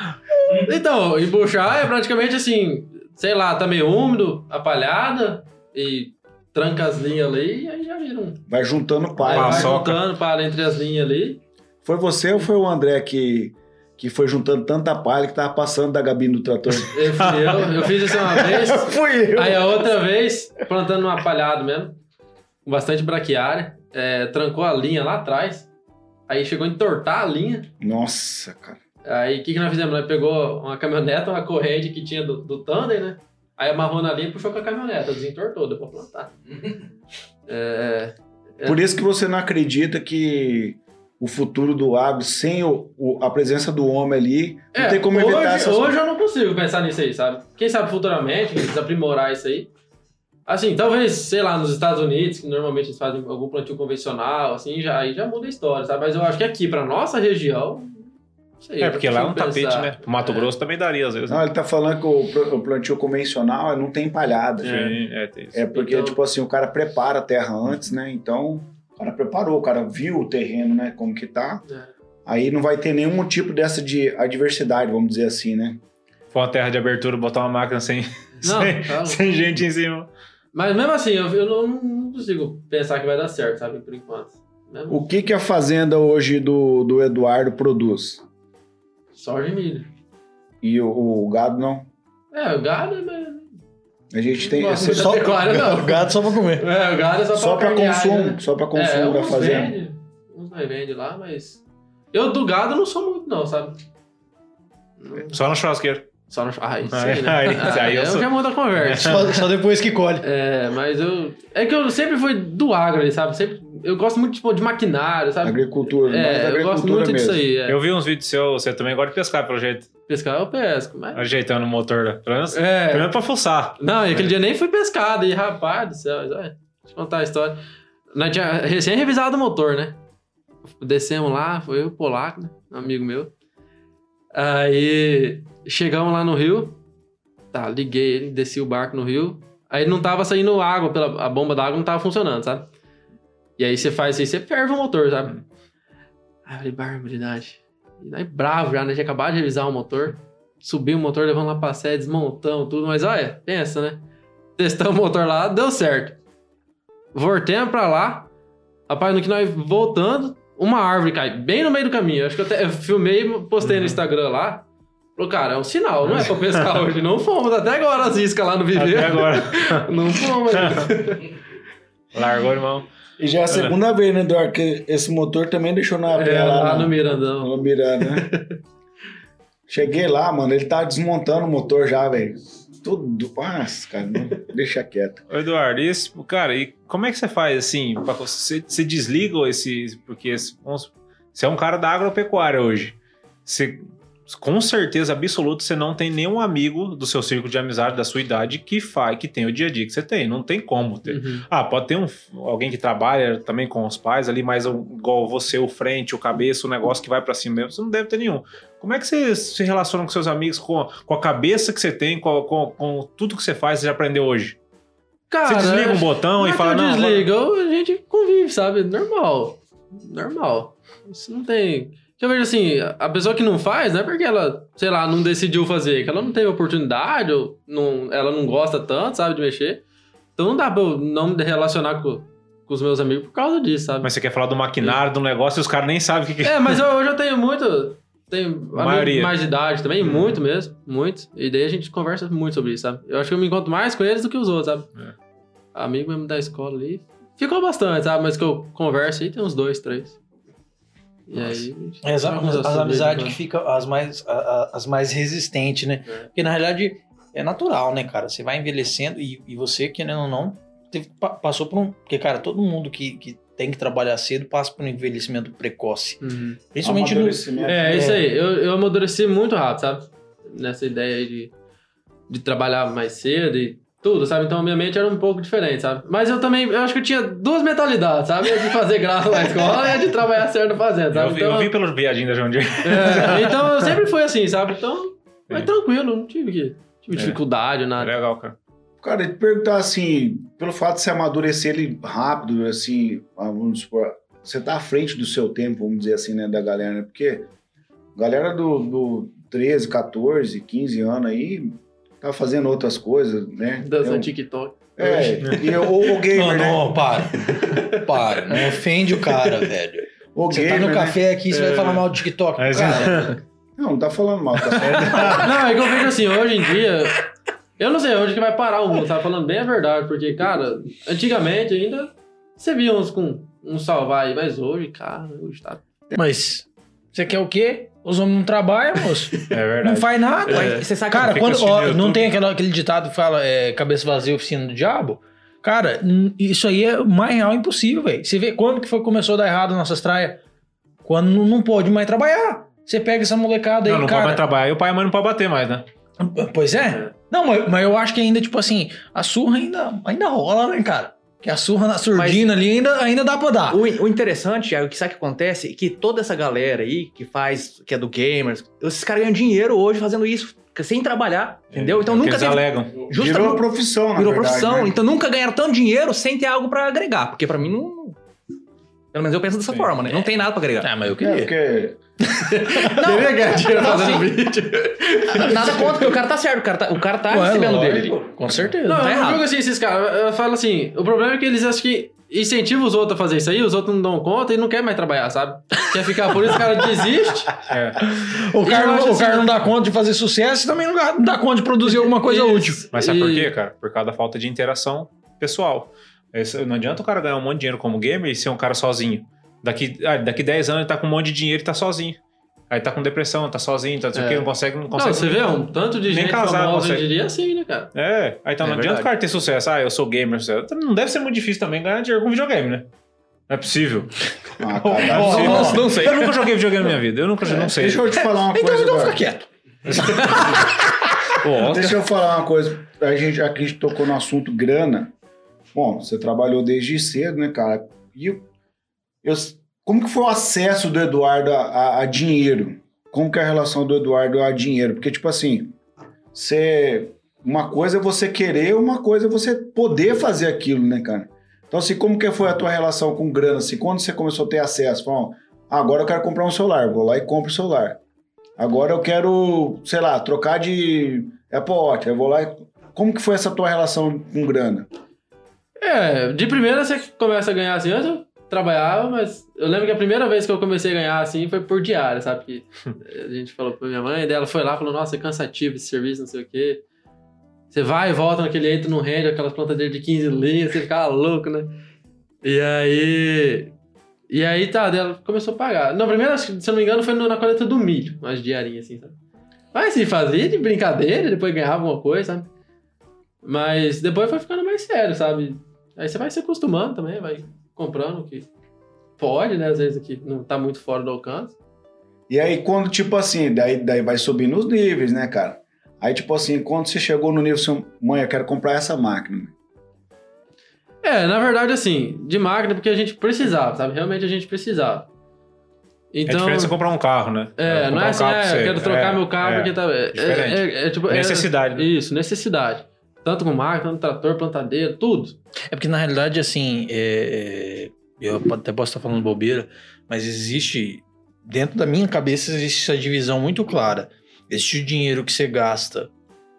Então, embuchar é praticamente assim, sei lá, tá meio úmido, a palhada e tranca as linhas ali e aí já vira um. Vai juntando palha. vai paçoca. juntando para entre as linhas ali. Foi você ou foi o André que, que foi juntando tanta palha que tava passando da gabine do trator? Eu, fui eu, eu fiz isso uma vez, Fui eu. aí a outra vez, plantando uma palhada mesmo, com bastante braquiária, é, trancou a linha lá atrás, aí chegou a entortar a linha. Nossa, cara. Aí o que, que nós fizemos? Nós pegou uma caminhoneta, uma corrente que tinha do, do Thunder, né? Aí amarrou na linha e puxou com a caminhoneta, desentortou, deu pra plantar. É, É. Por isso que você não acredita que o futuro do agro, sem o- o- a presença do homem ali, não é, tem como hoje, evitar essas Hoje eu não consigo pensar nisso aí, sabe? Quem sabe futuramente, eles aprimorar isso aí. Assim, talvez, sei lá, nos Estados Unidos, que normalmente eles fazem algum plantio convencional, assim, já, aí já muda a história, sabe? Mas eu acho que aqui, pra nossa região, não sei. É, porque lá é um tapete, pensar. né? O Mato É. Grosso também daria, às vezes. Não, né? ele tá falando que o, pl- o plantio convencional não tem palhada. Sim, é, tem isso. É porque, Então- tipo assim, o cara prepara a terra antes, né? Então, o cara preparou, o cara viu o terreno, né? Como que tá. É. Aí não vai ter nenhum tipo dessa de adversidade, vamos dizer assim, né? For uma terra de abertura, botar uma máquina sem, Não, sem, tá. sem gente em cima. Mas mesmo assim, eu, eu não, não consigo pensar que vai dar certo, sabe? Por enquanto. Mesmo O que que a fazenda hoje do, do Eduardo produz? Soja e milho. E o, o gado não? É, o gado é... mais- A gente tem muito da pecuária, não. Gado só pra comer. É, o gado é só, só para carnear, consumo, né? só para é, consumo da uns fazenda. Vende, uns nós vende lá, mas... Eu do gado não sou muito não, sabe? Só no churrasqueiro. Só no Ah, isso Aí- né? aí- Ah, aí eu eu sou- já muda a conversa. Só, só depois que colhe. É, mas eu. É que eu sempre fui do agro ali, sabe? Sempre, eu gosto muito tipo, de maquinário, sabe? Agricultura, mais É, eu agricultura gosto muito mesmo. disso aí. É. Eu vi uns vídeos seus, você também gosta de pescar, pelo jeito. Pescar eu pesco, mas. Ajeitando o motor, né? Pelo menos, É. menos pra fuçar. Não, e aquele dia nem fui pescado, e rapaz do céu, olha, deixa eu contar a história. Nós tinha recém revisado o motor, né? Descemos lá, foi eu e o Polaco, né? Um amigo meu. Aí chegamos lá no rio. Tá, liguei ele, desci o barco no rio. Aí não tava saindo água, pela, a bomba d'água não tava funcionando, sabe? E aí você faz isso aí, você ferve o motor, sabe? Aí eu falei, barbaridade. E aí bravo já, né? Tinha acabado de revisar o motor. Subi o motor, levamos lá pra sé, desmontamos tudo. Mas olha, pensa, né? Testamos o motor lá, deu certo. Voltemos pra lá. Rapaz, no que nós voltando, uma árvore cai bem no meio do caminho. Acho que eu, até, eu filmei e postei no Instagram lá. Falou, cara, é um sinal, não é pra pescar hoje. Não fomos até agora as iscas lá no Até viveiro. agora. Não fomos. Largou, irmão. E já é a segunda vez, né, Eduardo, que esse motor também deixou na É, lá lá no no, Mirandão. no Miranda, né? Cheguei lá, mano, ele tá desmontando o motor já, velho. Tudo. Nossa, cara, não- deixa quieto. Ô, Eduardo, e esse, cara, e como é que você faz assim? pra- Você, você desliga esse. Porque esse- você é um cara da agropecuária hoje. Você, com certeza absoluta, você não tem nenhum amigo do seu círculo de amizade, da sua idade, que faz, que tem o dia a dia que você tem. Não tem como ter. Uhum. Ah, pode ter um, alguém que trabalha também com os pais ali, mas um- igual você, o frente, o cabeça, o negócio que vai pra cima mesmo, você não deve ter nenhum. Como é que você se relaciona com seus amigos, com, a- com a cabeça que você tem, com, com- com tudo que você faz, você já aprendeu hoje? Cara, Você desliga um botão e é fala, eu não, agora- eu- a gente convive, sabe? Normal. Normal. Isso não tem. Eu vejo assim, a pessoa que não faz, não é porque ela, sei lá, não decidiu fazer, que ela não teve oportunidade, ou não, ela não gosta tanto, sabe, de mexer. Então não dá pra eu não me relacionar com, com os meus amigos por causa disso, sabe? Mas você quer falar do maquinário, do negócio, e os caras nem sabem o que, que É, mas eu, eu já tenho muito. Tenho amigos Maioria. mais de idade também, muito mesmo, muito. E daí a gente conversa muito sobre isso, sabe? Eu acho que eu me encontro mais com eles do que os outros, sabe? É. Amigo mesmo da escola ali. Ficou bastante, sabe? Mas que eu converso aí tem uns dois, três. E aí. É, As, as amizades aí, que ficam as mais, a- a- as mais resistentes, né? É. Porque na realidade é natural, né, cara? Você vai envelhecendo e, e você, querendo ou não, teve- pa- passou por um. Porque, cara, todo mundo que, que tem que trabalhar cedo passa por um envelhecimento precoce. Uhum. Principalmente no. Amadurecimento. É, isso É. aí. Eu, eu amadureci muito rápido, sabe? Nessa ideia aí de, de trabalhar mais cedo e tudo, sabe? Então a minha mente era um pouco diferente, sabe? Mas eu também, eu acho que eu tinha duas mentalidades, sabe? A de fazer graça na escola e a de trabalhar certo fazendo, sabe? eu, vi, Então, eu vi pelo viadinho da João Deere. é, então eu sempre fui assim, sabe? Então, mas Sim. tranquilo, não tive, que, tive É. dificuldade ou nada. Legal, cara. Cara, e te perguntar assim, pelo fato de você amadurecer ele rápido, assim, ah, vamos supor, você tá à frente do seu tempo, vamos dizer assim, né, da galera, né? Porque a galera do, do 13, 14, 15 anos aí tá fazendo outras coisas, né? Dançando Eu- TikTok. É, e eu- ou o gamer, Não, né? não, para. Para. Não ofende o cara, velho. O Você gamer, tá no né? café aqui, você vai É. falar mal do TikTok. Mas- Cara, Não, não tá falando mal, tá certo? Não, é que eu vejo assim, hoje em dia. Eu não sei onde que vai parar o mundo, tá falando bem a verdade, porque, cara, antigamente ainda você via uns com um salvar aí, mas hoje, cara, hoje tá. mas você quer o quê? Os homens não trabalham, moço. É Não verdade. faz nada. Mas Você sabe Cara, quando, ó, não tem aquela- aquele ditado que fala é, cabeça vazia, oficina do diabo? Cara, isso aí é mais real impossível, velho. Você vê quando que foi começou a dar errado nossas traias? Quando não, não pode mais trabalhar. Você pega essa molecada aí, Não, não pode cara. mais trabalhar e o pai e a mãe não pode bater mais, né? Pois é. Não, mas, mas eu acho que ainda, tipo assim, a surra ainda, ainda rola, né, cara? Que a surra na surdina ali ainda, ainda dá pra dar. O, o interessante, é o que sabe o que acontece? É que toda essa galera aí que faz, que é do gamers, esses caras ganham dinheiro hoje fazendo isso, sem trabalhar, entendeu? Então É, nunca porque teve, eles alegam. Virou justamente profissão, na virou verdade, profissão, né? então nunca ganharam tanto dinheiro sem ter algo pra agregar, porque pra mim não pelo menos eu penso dessa Sim. forma, né? Não tem nada pra agregar. Ah, mas eu É, queria. Porque Queria ganhar dinheiro não, fazendo sim. vídeo. Nada contra, porque o cara tá certo, o cara tá, o cara tá Ué, recebendo lógico, dele. Com certeza. Não, tá eu não errado. assim, esses caras. Eu falo assim, o problema é que eles acham que incentivam os outros a fazer isso aí, os outros não dão conta e não quer mais trabalhar, sabe? Quer ficar por isso, o cara desiste. É. O cara, não- acho o cara assim- não dá conta de fazer sucesso e também não dá- não conta de produzir alguma coisa Isso. útil. Mas sabe por E- quê, cara? Por causa da falta de interação pessoal. Não adianta o cara ganhar um monte de dinheiro como gamer e ser um cara sozinho. Daqui, ah, daqui 10 anos ele tá com um monte de dinheiro e tá sozinho. Aí tá com depressão, tá sozinho, tá não sei o É. quê, não consegue, não Não, consegue. você vê um tanto de Nem gente casar famosa consegue. hoje em dia assim, né, cara? É, aí então É não adianta o cara ter sucesso. Ah, eu sou gamer. sucesso. Não deve ser muito difícil também ganhar dinheiro com videogame, né? Não é possível. Ah, Não, cara, não, não, não sei. Eu nunca joguei videogame na minha vida. Eu nunca não sei. Deixa eu te falar uma Então, coisa então fica quieto. Deixa eu falar uma coisa. A gente aqui tocou no assunto grana. Bom, você trabalhou desde cedo, né, cara? E eu, como que foi o acesso do Eduardo a, a- a dinheiro? Como que é a relação do Eduardo a dinheiro? Porque, tipo assim, você, uma coisa é você querer, uma coisa é você poder fazer aquilo, né, cara? Então, assim, como que foi a tua relação com grana? Assim, quando você começou a ter acesso? Falou, ah, agora eu quero comprar um celular. Vou lá e compro o celular. Agora eu quero, sei lá, trocar de Apple Watch. Eu vou lá e... Como que foi essa tua relação com grana? É, de primeira você começa a ganhar assim, trabalhava, mas eu lembro que a primeira vez que eu comecei a ganhar assim foi por diária, sabe? Que a gente falou pra minha mãe, dela foi lá e falou, nossa, é cansativo esse serviço, não sei o quê. Você vai e volta naquele eito, não rende, aquelas plantadeiras de 15 linhas, você ficava louco, né? E aí... E aí, tá, dela começou a pagar. Acho que, se eu não me engano, foi na coleta do milho, umas diarinhas assim, sabe? Mas assim, fazia de brincadeira, depois ganhava alguma coisa, sabe? Mas depois foi ficando mais sério, sabe? Aí você vai se acostumando também, vai comprando o que pode, né? Às vezes aqui não tá muito fora do alcance. E aí, quando, tipo assim, daí, daí vai subindo os níveis, né, cara? Aí, tipo assim, quando você chegou no nível, assim, mãe, eu quero comprar essa máquina. É, na verdade, assim, de máquina, porque a gente precisava, sabe? Realmente a gente precisava. é Então. diferente você comprar um carro, né? É, não é um assim, é, você. quero trocar É, meu carro é. porque tá. É, é, é, é tipo, é- Necessidade, né? Isso, necessidade. Tanto com máquina, tanto trator, plantadeira, tudo. É porque, na realidade, assim, é, eu até posso estar falando bobeira, mas existe, dentro da minha cabeça, existe essa divisão muito clara. Existe o dinheiro que você gasta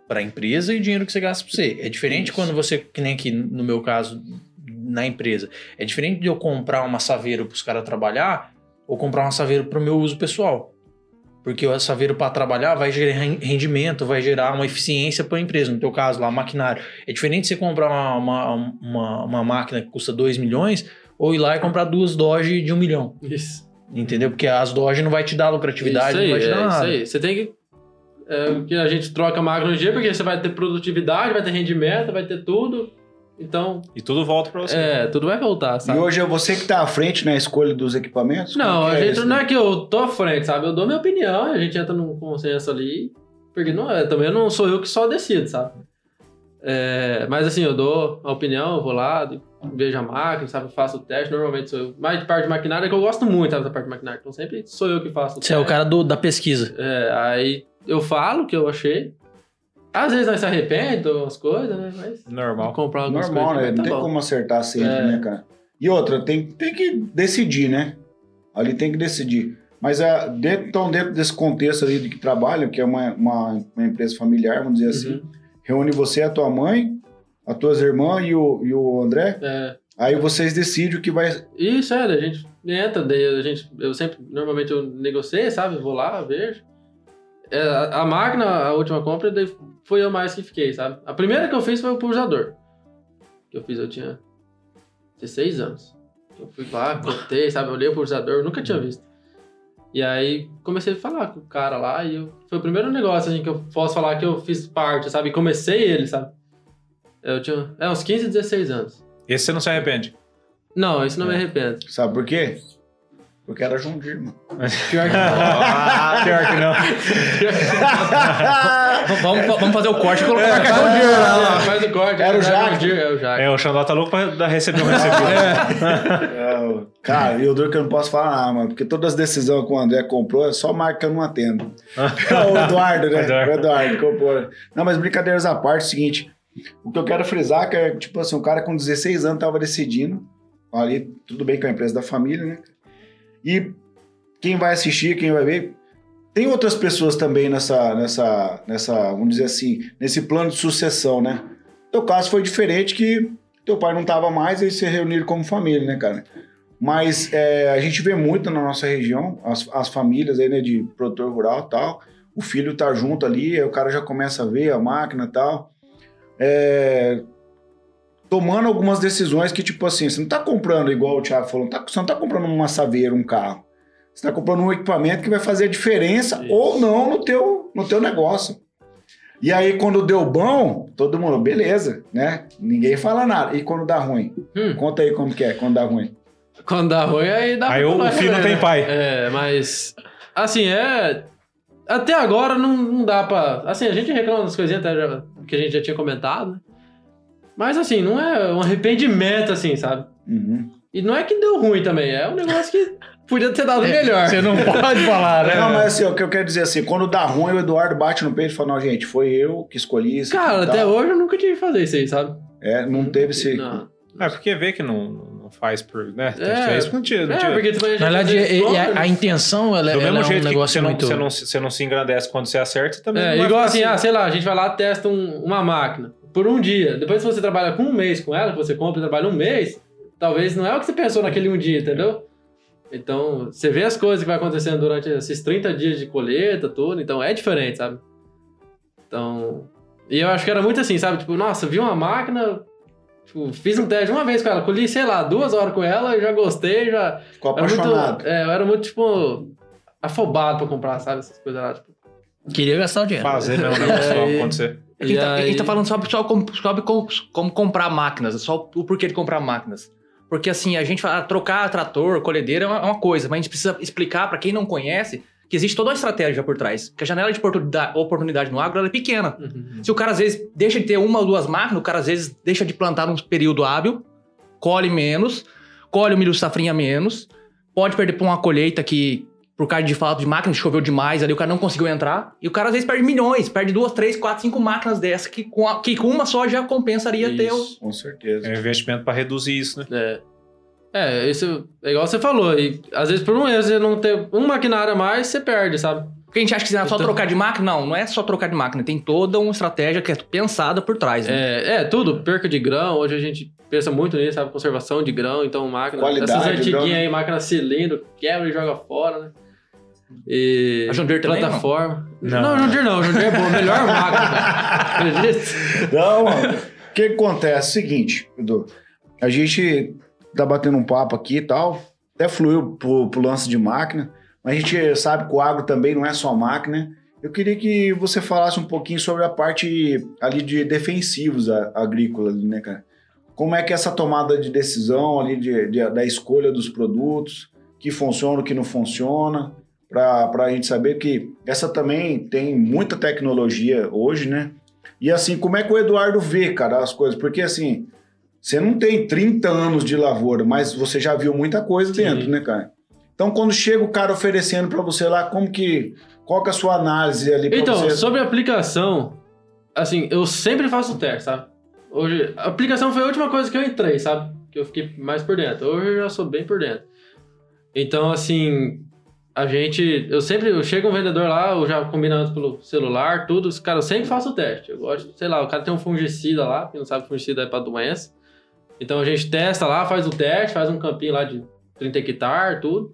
para a empresa e o dinheiro que você gasta para você. É diferente Isso. quando você, que nem aqui no meu caso, na empresa. É diferente de eu comprar uma saveiro para os caras trabalhar ou comprar uma saveiro para o meu uso pessoal. Porque o saveiro para trabalhar vai gerar ren- rendimento, vai gerar uma eficiência para a empresa. No teu caso, lá, maquinário. É diferente você comprar uma, uma, uma, uma máquina que custa 2 milhões ou ir lá e comprar duas Doge de 1 um milhão. Isso. Entendeu? Porque as Doge não vai te dar lucratividade, isso aí, não vai te é, dar isso nada. aí. Você tem que. É, que a gente troca máquina hoje em dia, porque você vai ter produtividade, vai ter rendimento, vai ter tudo. Então, E tudo volta pra você. é, tudo vai voltar, E sabe? hoje é você que tá à frente na escolha dos equipamentos? Não, a é gente isso, não né? é que eu tô à frente, sabe? Eu dou minha opinião, a gente entra num consenso ali. Porque não é, também não sou eu que só decido, sabe? É, mas assim, eu dou a opinião, eu vou lá, vejo a máquina, sabe? Faço o teste, normalmente sou eu. Mais de parte de maquinária é que eu gosto muito, sabe, da parte de maquinária. Então sempre sou eu que faço o Você é o cara do- da pesquisa. É, aí eu falo o que eu achei. Às vezes nós se arrepende de umas coisas, né? Mas Normal. comprar algumas Normal, coisas né? também Não tá tem bom. como acertar sempre, É. né, cara? E outra, tem, tem que decidir, né? Ali tem que decidir. Mas é, dentro, então, dentro desse contexto ali de que trabalham, que é uma, uma, uma empresa familiar, vamos dizer assim, Uhum. reúne você, a tua mãe, as tuas irmãs e o, e o André, É, aí vocês decidem o que vai... Isso, é, a gente entra, daí a gente, eu sempre, normalmente eu negociei, sabe? Vou lá, vejo. É, a, a máquina, a última compra, daí foi eu mais que fiquei, sabe? A primeira que eu fiz foi o pulsador. Que eu fiz, eu tinha 16 anos. Eu fui lá, cortei, sabe? Olhei o pulsador, eu nunca tinha visto. E aí comecei a falar com o cara lá e eu, foi o primeiro negócio assim, que eu posso falar que eu fiz parte, sabe? Comecei ele, sabe? Eu tinha é, uns 15, 16 anos. Esse você não se arrepende. Não, isso não me arrependo. Sabe por quê? Porque era Jundir, mano. Pior que não. Pior que não. vamos, vamos fazer o corte e colocar É, a marca John Deere lá, lá. Faz o corte. Era o é, Jaque. É o Jaque. É, o Xandó tá louco pra dar- receber um recebido. É, cara, e o duro que eu não posso falar nada, mano, porque todas as decisões que o André comprou é só marca que eu não atendo. É o Eduardo, né? Eduardo. O Eduardo comprou. Não, mas brincadeiras à parte, é o seguinte, o que eu quero frisar é que é, tipo assim, um cara com 16 anos tava decidindo, ali, tudo bem com a empresa da família, né? E quem vai assistir, quem vai ver, tem outras pessoas também nessa, nessa, nessa, vamos dizer assim, nesse plano de sucessão, né? Teu caso foi diferente que teu pai não tava mais e se reuniram como família, né, cara? Mas é, a gente vê muito na nossa região, as, as famílias aí, né, de produtor rural e tal, o filho tá junto ali, aí o cara já começa a ver a máquina e tal. É, tomando algumas decisões que, tipo assim, você não tá comprando, igual o Thiago falou, tá- você não tá comprando uma saveira, um carro. Você está comprando um equipamento que vai fazer a diferença Isso. ou não no teu, no teu negócio. E aí, quando deu bom, todo mundo, beleza, né? Ninguém fala nada. E quando dá ruim? Hum, Conta aí como que é, quando dá ruim. quando dá ruim, aí dá Aí pra o- o filho não tem pai. É, mas. Assim, é. Até agora não, não dá pra. Assim, a gente reclama das coisinhas até já- que a gente já tinha comentado, né? Mas assim, não é um arrependimento, assim, sabe? Uhum. E não é que deu ruim também, é um negócio que podia ter dado melhor. Você não pode falar, né? Não, mas assim, o que eu quero dizer assim, quando dá ruim, o Eduardo bate no peito e fala, não, gente, foi eu que escolhi isso. Cara, tal. até hoje eu nunca tive que fazer isso aí, sabe? É, não teve esse... Não. É, porque vê que não, não faz por. Né? É. Fez não. Não É, porque a gente Na verdade, e compra, a, a intenção ela, Do ela mesmo é um jeito que negócio você não, muito. você, não, você não se engrandece quando você acerta, você também É, não vai igual ficar assim, ah, sei lá, a gente vai lá, testa um- uma máquina por um dia. Depois, se você trabalha com um mês com ela, que você compra e trabalha um mês, talvez não é o que você pensou naquele um dia, entendeu? Então, você vê as coisas que vai acontecendo durante esses 30 dias de colheita, tudo, então é diferente, sabe? Então. E eu acho que era muito assim, sabe? Tipo, nossa, vi uma máquina. tipo, fiz um teste uma vez com ela, colhi, sei lá, duas horas com ela, e já gostei, já. Ficou Era muito, apaixonado. é, eu era muito, tipo, afobado pra comprar, sabe? Essas coisas lá, tipo. Queria gastar o dinheiro. fazer mesmo o negócio E acontecer. A gente, E tá, a gente aí- tá falando só só como, sobre como, como comprar máquinas, só o porquê de comprar máquinas. Porque assim, a gente fala, ah, trocar trator, colhedeira é uma, é uma coisa, mas a gente precisa explicar pra quem não conhece que existe toda uma estratégia por trás. Que a janela de oportunidade, no agro é pequena. Uhum. Se o cara às vezes deixa de ter uma ou duas máquinas, o cara às vezes deixa de plantar num período hábil, colhe menos, colhe o milho safrinha menos, pode perder por uma colheita que, por causa de falta de máquina, choveu demais ali, o cara não conseguiu entrar, e o cara às vezes perde milhões, perde duas, três, quatro, cinco máquinas dessas, que com, a- que com uma só já compensaria ter o... Isso. Com certeza. É um investimento pra reduzir isso, né? É. É, isso é igual você falou. E às vezes por um erro você não ter um maquinário a mais, você perde, sabe? Porque a gente acha que é só Então- trocar de máquina, não, não é só trocar de máquina, tem toda uma estratégia que é pensada por trás, né? É, é, tudo, perca de grão. Hoje a gente pensa muito nisso, sabe? Conservação de grão, então máquina. Qualidade essas antiguinhas grão, né? aí, máquina cilindro, quebra e joga fora, né? E. A John Deere também, Plataforma. não? Não, Não. John Deere não. John Deere é boa, melhor máquina. Não, mano. O que acontece? Seguinte, Edu. A gente tá batendo um papo aqui e tal. Até fluiu pro, pro lance de máquina. Mas a gente sabe que o agro também não é só máquina. Eu queria que você falasse um pouquinho sobre a parte ali de defensivos a- agrícolas, né, cara? Como é que é essa tomada de decisão ali de, de- da escolha dos produtos, que funciona, o que não funciona, para a gente saber que essa também tem muita tecnologia hoje, né? E assim, como é que o Eduardo vê, cara, as coisas? Porque assim, você não tem 30 anos de lavoura, mas você já viu muita coisa Sim. dentro, né, cara? Então, quando chega o cara oferecendo para você lá, como que. Qual que é a sua análise ali pra Então, você? sobre a aplicação, assim, eu sempre faço teste, sabe? Hoje, a aplicação foi a última coisa que eu entrei, sabe? Que eu fiquei mais por dentro. Hoje eu já sou bem por dentro. Então, assim, a gente. Eu sempre. Eu chego um vendedor lá, eu já combinando pelo celular, tudo. Os caras, eu sempre faço o teste. Eu gosto, sei lá, o cara tem um fungicida lá, quem não sabe que fungicida é pra doença. Então a gente testa lá, faz o teste, faz um campinho lá de 30 hectares, tudo.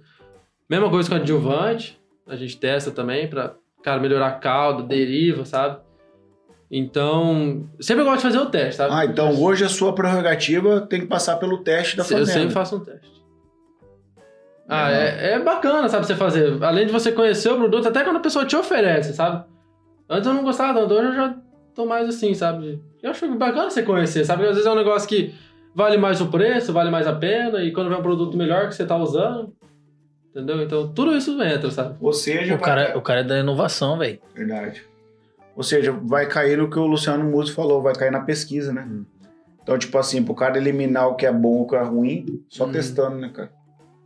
Mesma coisa com adjuvante. A gente testa também pra, cara, melhorar a calda, deriva, sabe? Então, sempre eu gosto de fazer o teste, sabe? Ah, então hoje a sua prerrogativa tem que passar pelo teste da Eu fazenda. sempre faço um teste. Ah, é, é bacana, sabe, você fazer. Além de você conhecer o produto, até quando a pessoa te oferece, sabe? Antes eu não gostava tanto, hoje eu já tô mais assim, sabe? Eu acho bacana você conhecer, sabe? Porque às vezes é um negócio que vale mais o preço, vale mais a pena, e quando vem um produto melhor que você tá usando, entendeu? Então tudo isso entra, sabe? Ou seja, O cara, o cara é da inovação, velho. Verdade. Ou seja, vai cair no que o Luciano Musi falou, vai cair na pesquisa, né? Hum. Então, tipo assim, pro cara eliminar o que é bom e o que é ruim, só Hum. testando, né, cara?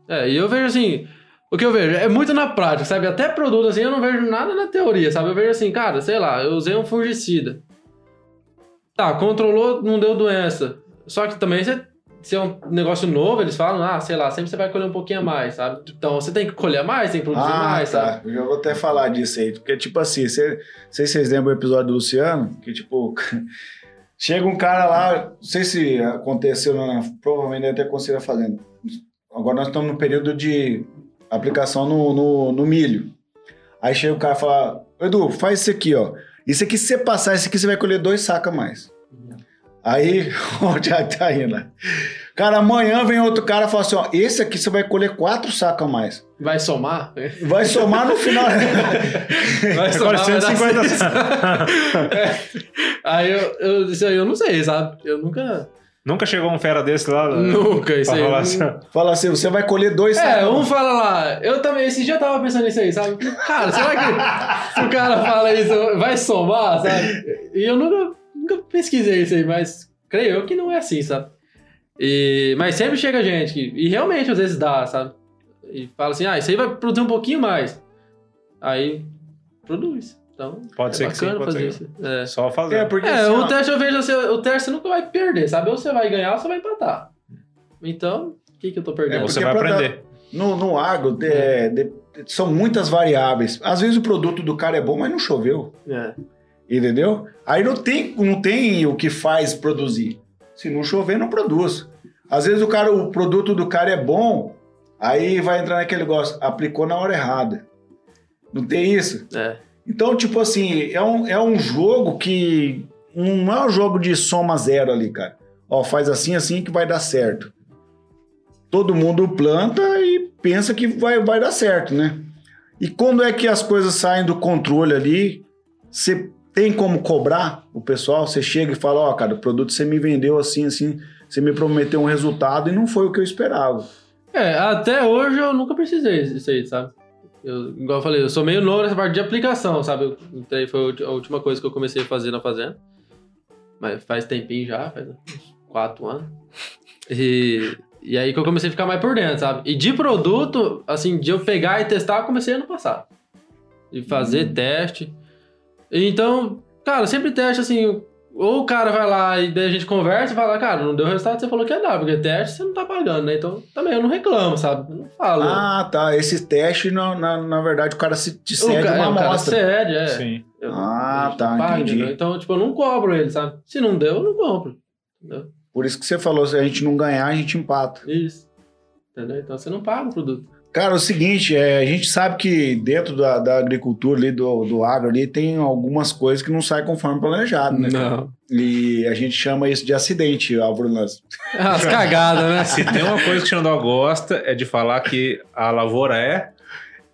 É, e eu vejo assim, o que eu vejo é muito na prática, sabe? Até produto assim, eu não vejo nada na teoria, sabe? Eu vejo assim, cara, sei lá, eu usei um fungicida. Tá, controlou, não deu doença. Só que também você, se é um negócio novo, eles falam, ah, sei lá, sempre você vai colher um pouquinho a mais, sabe? Então você tem que colher mais, tem que produzir ah, mais, tá. sabe? Eu já vou até falar disso aí. Porque, tipo assim, cê, não sei se vocês lembram o episódio do Luciano, que, tipo, chega um cara lá, não sei se aconteceu, na, provavelmente deve ter acontecido fazenda. Agora nós estamos no período de aplicação no, no, no milho. Aí chega o cara e fala, Edu, faz isso aqui, ó. Isso aqui, se você passar, isso aqui você vai colher dois sacos a mais. Aí, o Thiago tá indo. Cara, amanhã vem outro cara e fala assim: ó, esse aqui você vai colher quatro sacos a mais. Vai somar? Vai somar no final. Vai dar 150 seis. É. Aí eu, eu, eu não sei, sabe? Eu nunca. Nunca chegou um fera desse lá? Nunca, isso aí. falar assim, Fala assim: você vai colher dois É, sacos. um fala lá, eu também, esse dia eu tava pensando nisso aí, sabe? Cara, será que se o cara fala isso, vai somar, sabe? E eu nunca, nunca pesquisei isso aí, mas creio eu que não é assim, sabe? E, mas sempre chega gente que, e realmente às vezes dá, sabe? E fala assim, ah, isso aí vai produzir um pouquinho mais. Aí produz. Então, Pode é ser que sim, bacana pode fazer ser. isso. É. Só fazer. É, porque É, assim, o teste eu vejo assim, o teste você nunca vai perder, sabe? Ou você vai ganhar ou você vai empatar. Então, o que, que eu tô É, perdendo? você porque vai pra dar- aprender. no, no agro é, de- são muitas variáveis. Às vezes o produto do cara é bom, mas não choveu. É. Entendeu? Aí não tem, não tem o que faz produzir. Se não chover, não produz. Às vezes o cara, o produto do cara é bom, aí vai entrar naquele negócio, aplicou na hora errada. Não tem isso? É. Então, tipo assim, é um, é um jogo que não é um jogo de soma zero ali, cara. Ó, faz assim, assim que vai dar certo. Todo mundo planta e pensa que vai, vai dar certo, né? E quando é que as coisas saem do controle ali, você tem como cobrar o pessoal? Você chega e fala, ó, cara, o produto você me vendeu assim, assim, você me prometeu um resultado e não foi o que eu esperava. É, até hoje eu nunca precisei disso aí, sabe? Eu, igual eu falei, eu sou meio novo nessa parte de aplicação, sabe? Eu entrei, foi a última coisa que eu comecei a fazer na fazenda. Mas faz tempinho já, faz uns quatro anos. E, e aí que eu comecei a ficar mais por dentro, sabe? E de produto, assim, de eu pegar e testar, eu comecei ano passado. De fazer teste. Então, cara, sempre teste assim. Ou o cara vai lá e daí a gente conversa e fala, cara, não deu resultado que você falou que ia dar, porque teste você não tá pagando, né? Então também eu não reclamo, sabe? Eu não falo. Ah, tá. Esse teste, na, na, na verdade, o cara se te o cede cara, uma é, o cara amostra. cede, é. Sim. Eu- Ah, tá, paga, entendi. entendeu? Então, tipo, eu não cobro ele, sabe? Se não deu, eu não compro. Entendeu? Por isso que você falou, se a gente não ganhar, a gente empata. Isso. Entendeu? Então você não paga o produto. Cara, é o seguinte, é, a gente sabe que dentro da, da agricultura ali, do, do agro ali, tem algumas coisas que não saem conforme planejado, né? cara? Não. E a gente chama isso de acidente, Álvaro Lanz. As cagadas, né? Se tem uma coisa que o Xandó gosta, é de falar que a lavoura é.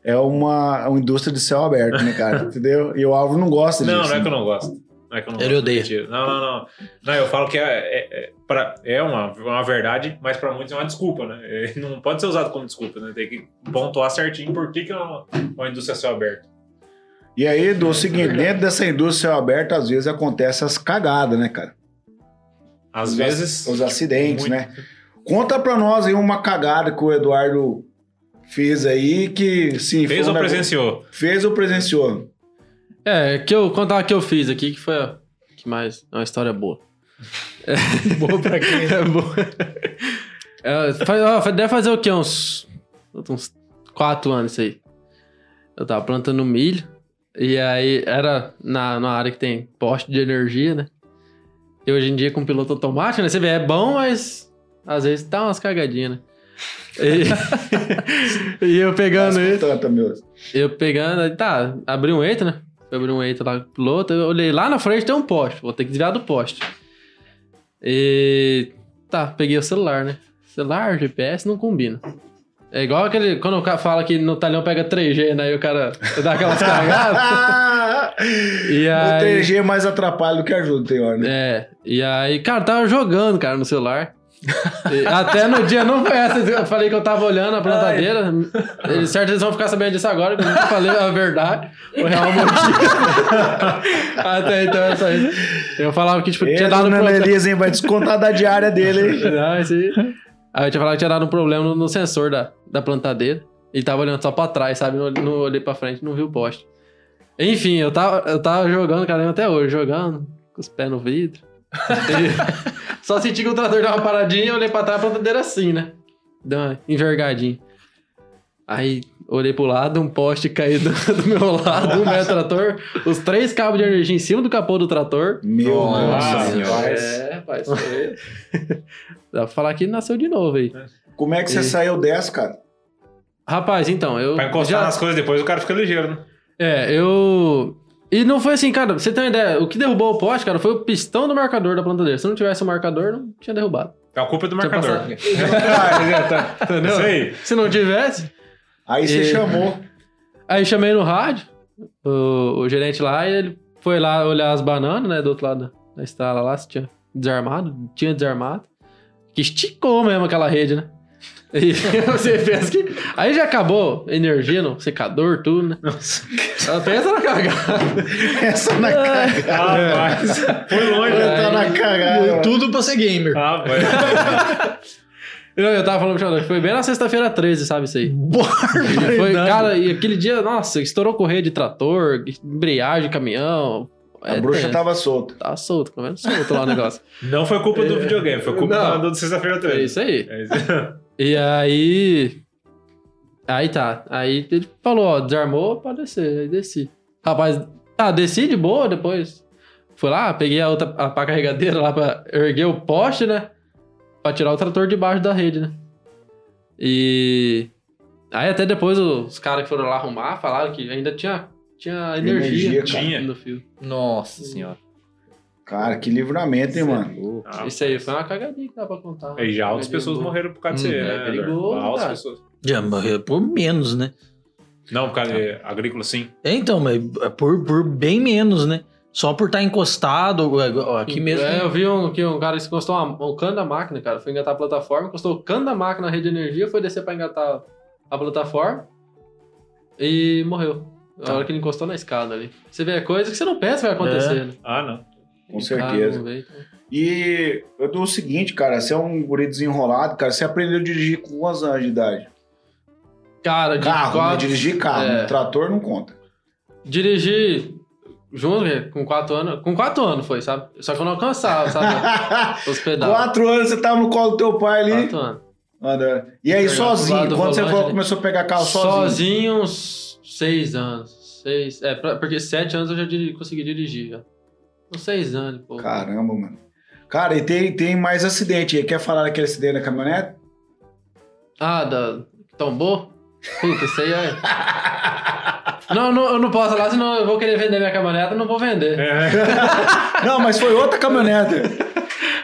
É uma, uma indústria de céu aberto, né, cara? Entendeu? E o Álvaro não gosta Não, disso. não é que eu né? não gosto. Não é que eu não Ele odeia. Mentira. Não, não, não. Não, eu falo que é, é, é, pra- é uma, uma verdade, mas pra muitos é uma desculpa, né? É, Não pode ser usado como desculpa, né? Tem que pontuar certinho por que, que é uma, uma indústria céu aberto. E aí, do seguinte, dentro dessa indústria céu aberto, às vezes acontecem as cagadas, né, cara? Às Os vezes. ac- Os acidentes, muito. né? Conta pra nós aí uma cagada que o Eduardo fez aí, que sim, Fez ou presenciou? Fez ou presenciou? É, que eu contar que eu fiz aqui, que foi a que mais. É uma história boa. Boa pra quem? É boa. É, faz, ó, deve fazer o quê? Uns. Uns quatro anos isso aí. Eu tava plantando milho. E aí era na, na área que tem poste de energia, né? E hoje em dia com piloto automático, né? Você vê, é bom, mas às vezes dá umas cagadinhas, né? E, e eu pegando. Tanta, meu. Eu pegando, aí, tá, abri um eito, né? Eu abri um eito lá piloto, eu olhei lá na frente tem um poste, vou ter que desviar do poste. E tá, peguei o celular, né? Celular, GPS não combina. É igual aquele, quando o cara fala que no talhão pega 3G, né? E o cara dá aquelas cagadas. E O aí, 3G mais atrapalha do que ajuda, tem hora, né? é, e aí, cara, tava jogando, cara, no celular. Até no dia não foi essa. Eu falei que eu tava olhando a plantadeira. Eles, certo, eles vão ficar sabendo disso agora, que eu nunca falei a verdade. O real motivo. até então é só isso. Eu falava que tipo, tinha Ele, dado um Nana problema. Elias, hein? Vai descontar da diária dele, hein? Não, esse aí. Aí eu tinha falado que tinha dado um problema no, no sensor da, da plantadeira. Ele tava olhando só pra trás, sabe? Não, não olhei pra frente, não vi o poste. Enfim, eu tava, eu tava jogando, cara, até hoje, jogando, com os pés no vidro. Só senti que o trator deu uma paradinha, eu olhei pra trás, a plantadeira assim, né? Deu uma envergadinha. Aí olhei pro lado, um poste caído do meu lado, um metro trator, os três cabos de energia em cima do capô do trator. Meu Nossa Deus. É, rapaz, foi. Dá pra falar que nasceu de novo aí. Como é que você E- saiu dessa, cara? Rapaz, então, eu. Pra encostar já- nas coisas depois o cara fica ligeiro, né? É, eu. E não foi assim, cara, você tem uma ideia, o que derrubou o poste, cara, foi o pistão do marcador da plantadeira. Se não tivesse o marcador, não tinha derrubado. A culpa é do marcador. Ah, já tá. Entendeu? Isso aí. Se não tivesse. Aí você E- chamou. Aí chamei no rádio, o, o gerente lá, e ele foi lá olhar as bananas, né, do outro lado da estrada lá, se tinha desarmado, tinha desarmado. Que esticou mesmo aquela rede, né? E você pensa que. Aí já acabou energia no secador, tudo, né? Nossa. Ela pensa na cagada. Essa na cagada. Rapaz, foi longe. Tá né? na cagada. Tudo pra ser gamer. Rapaz. Eu, eu tava falando pro Xandão, foi bem na sexta-feira 13, sabe isso aí? E foi, cara, e aquele dia, nossa, estourou correia de trator, embreagem de caminhão. A É, bruxa é, tava solta. Tava solto, pelo menos solto lá o negócio. Não foi culpa do videogame, foi culpa Não. do sexta-feira É 13. isso aí. É isso. E aí. Aí tá. Aí ele falou, ó, desarmou, pode descer. Aí desci. Rapaz, tá, desci de boa depois. Fui lá, peguei a outra a pá carregadeira lá pra erguer o poste, né? Pra tirar o trator de baixo da rede, né? E. Aí até depois os caras que foram lá arrumar falaram que ainda tinha, tinha energia, Energia, no fio. Nossa senhora. Cara, que livramento, hein, mano? Ah, Isso aí foi uma cagadinha que dá pra contar. Aí já altas Cagadinha pessoas morreram por causa Hum, de é você, né? perigoso, cara. pessoas. Já morreu por menos, né? Não, por causa de agrícola, sim. É, então, mas é por, por bem menos, né? Só por estar encostado, ó, aqui mesmo. É, eu vi um, que um cara que encostou uma- o cano da máquina, cara. Foi engatar a plataforma, encostou o cano da máquina na rede de energia, foi descer pra engatar a plataforma e morreu. A hora que ele encostou na escada ali. Você vê, é coisa que você não pensa que vai acontecer, né? Ah, não. Com certeza. veio, então. E eu dou o seguinte, cara, você é um guri desenrolado, cara, você aprendeu a dirigir com quantos anos de idade? Cara, de Carro, né? quatro, Dirigir carro, É. trator não conta. dirigir junto, com quatro anos. Com quatro anos foi, sabe? Só que eu não alcançava, sabe? Os pedais. Quatro anos você tava no colo do teu pai ali. Quatro anos. Andando. E aí, sozinho, do quando você falou, né? começou a pegar carro sozinho. Sozinho, uns seis anos. Seis. É, porque sete anos eu já consegui dirigir, já. Uns seis anos, pô. Caramba, mano. Cara, e tem, tem mais acidente aí. Quer falar daquele acidente da caminhonete? Ah, da. Tombou? Puta, isso aí é. Não, não, eu não posso falar, senão eu vou querer vender minha caminhonete, eu não vou vender. É. não, mas foi outra caminhonete.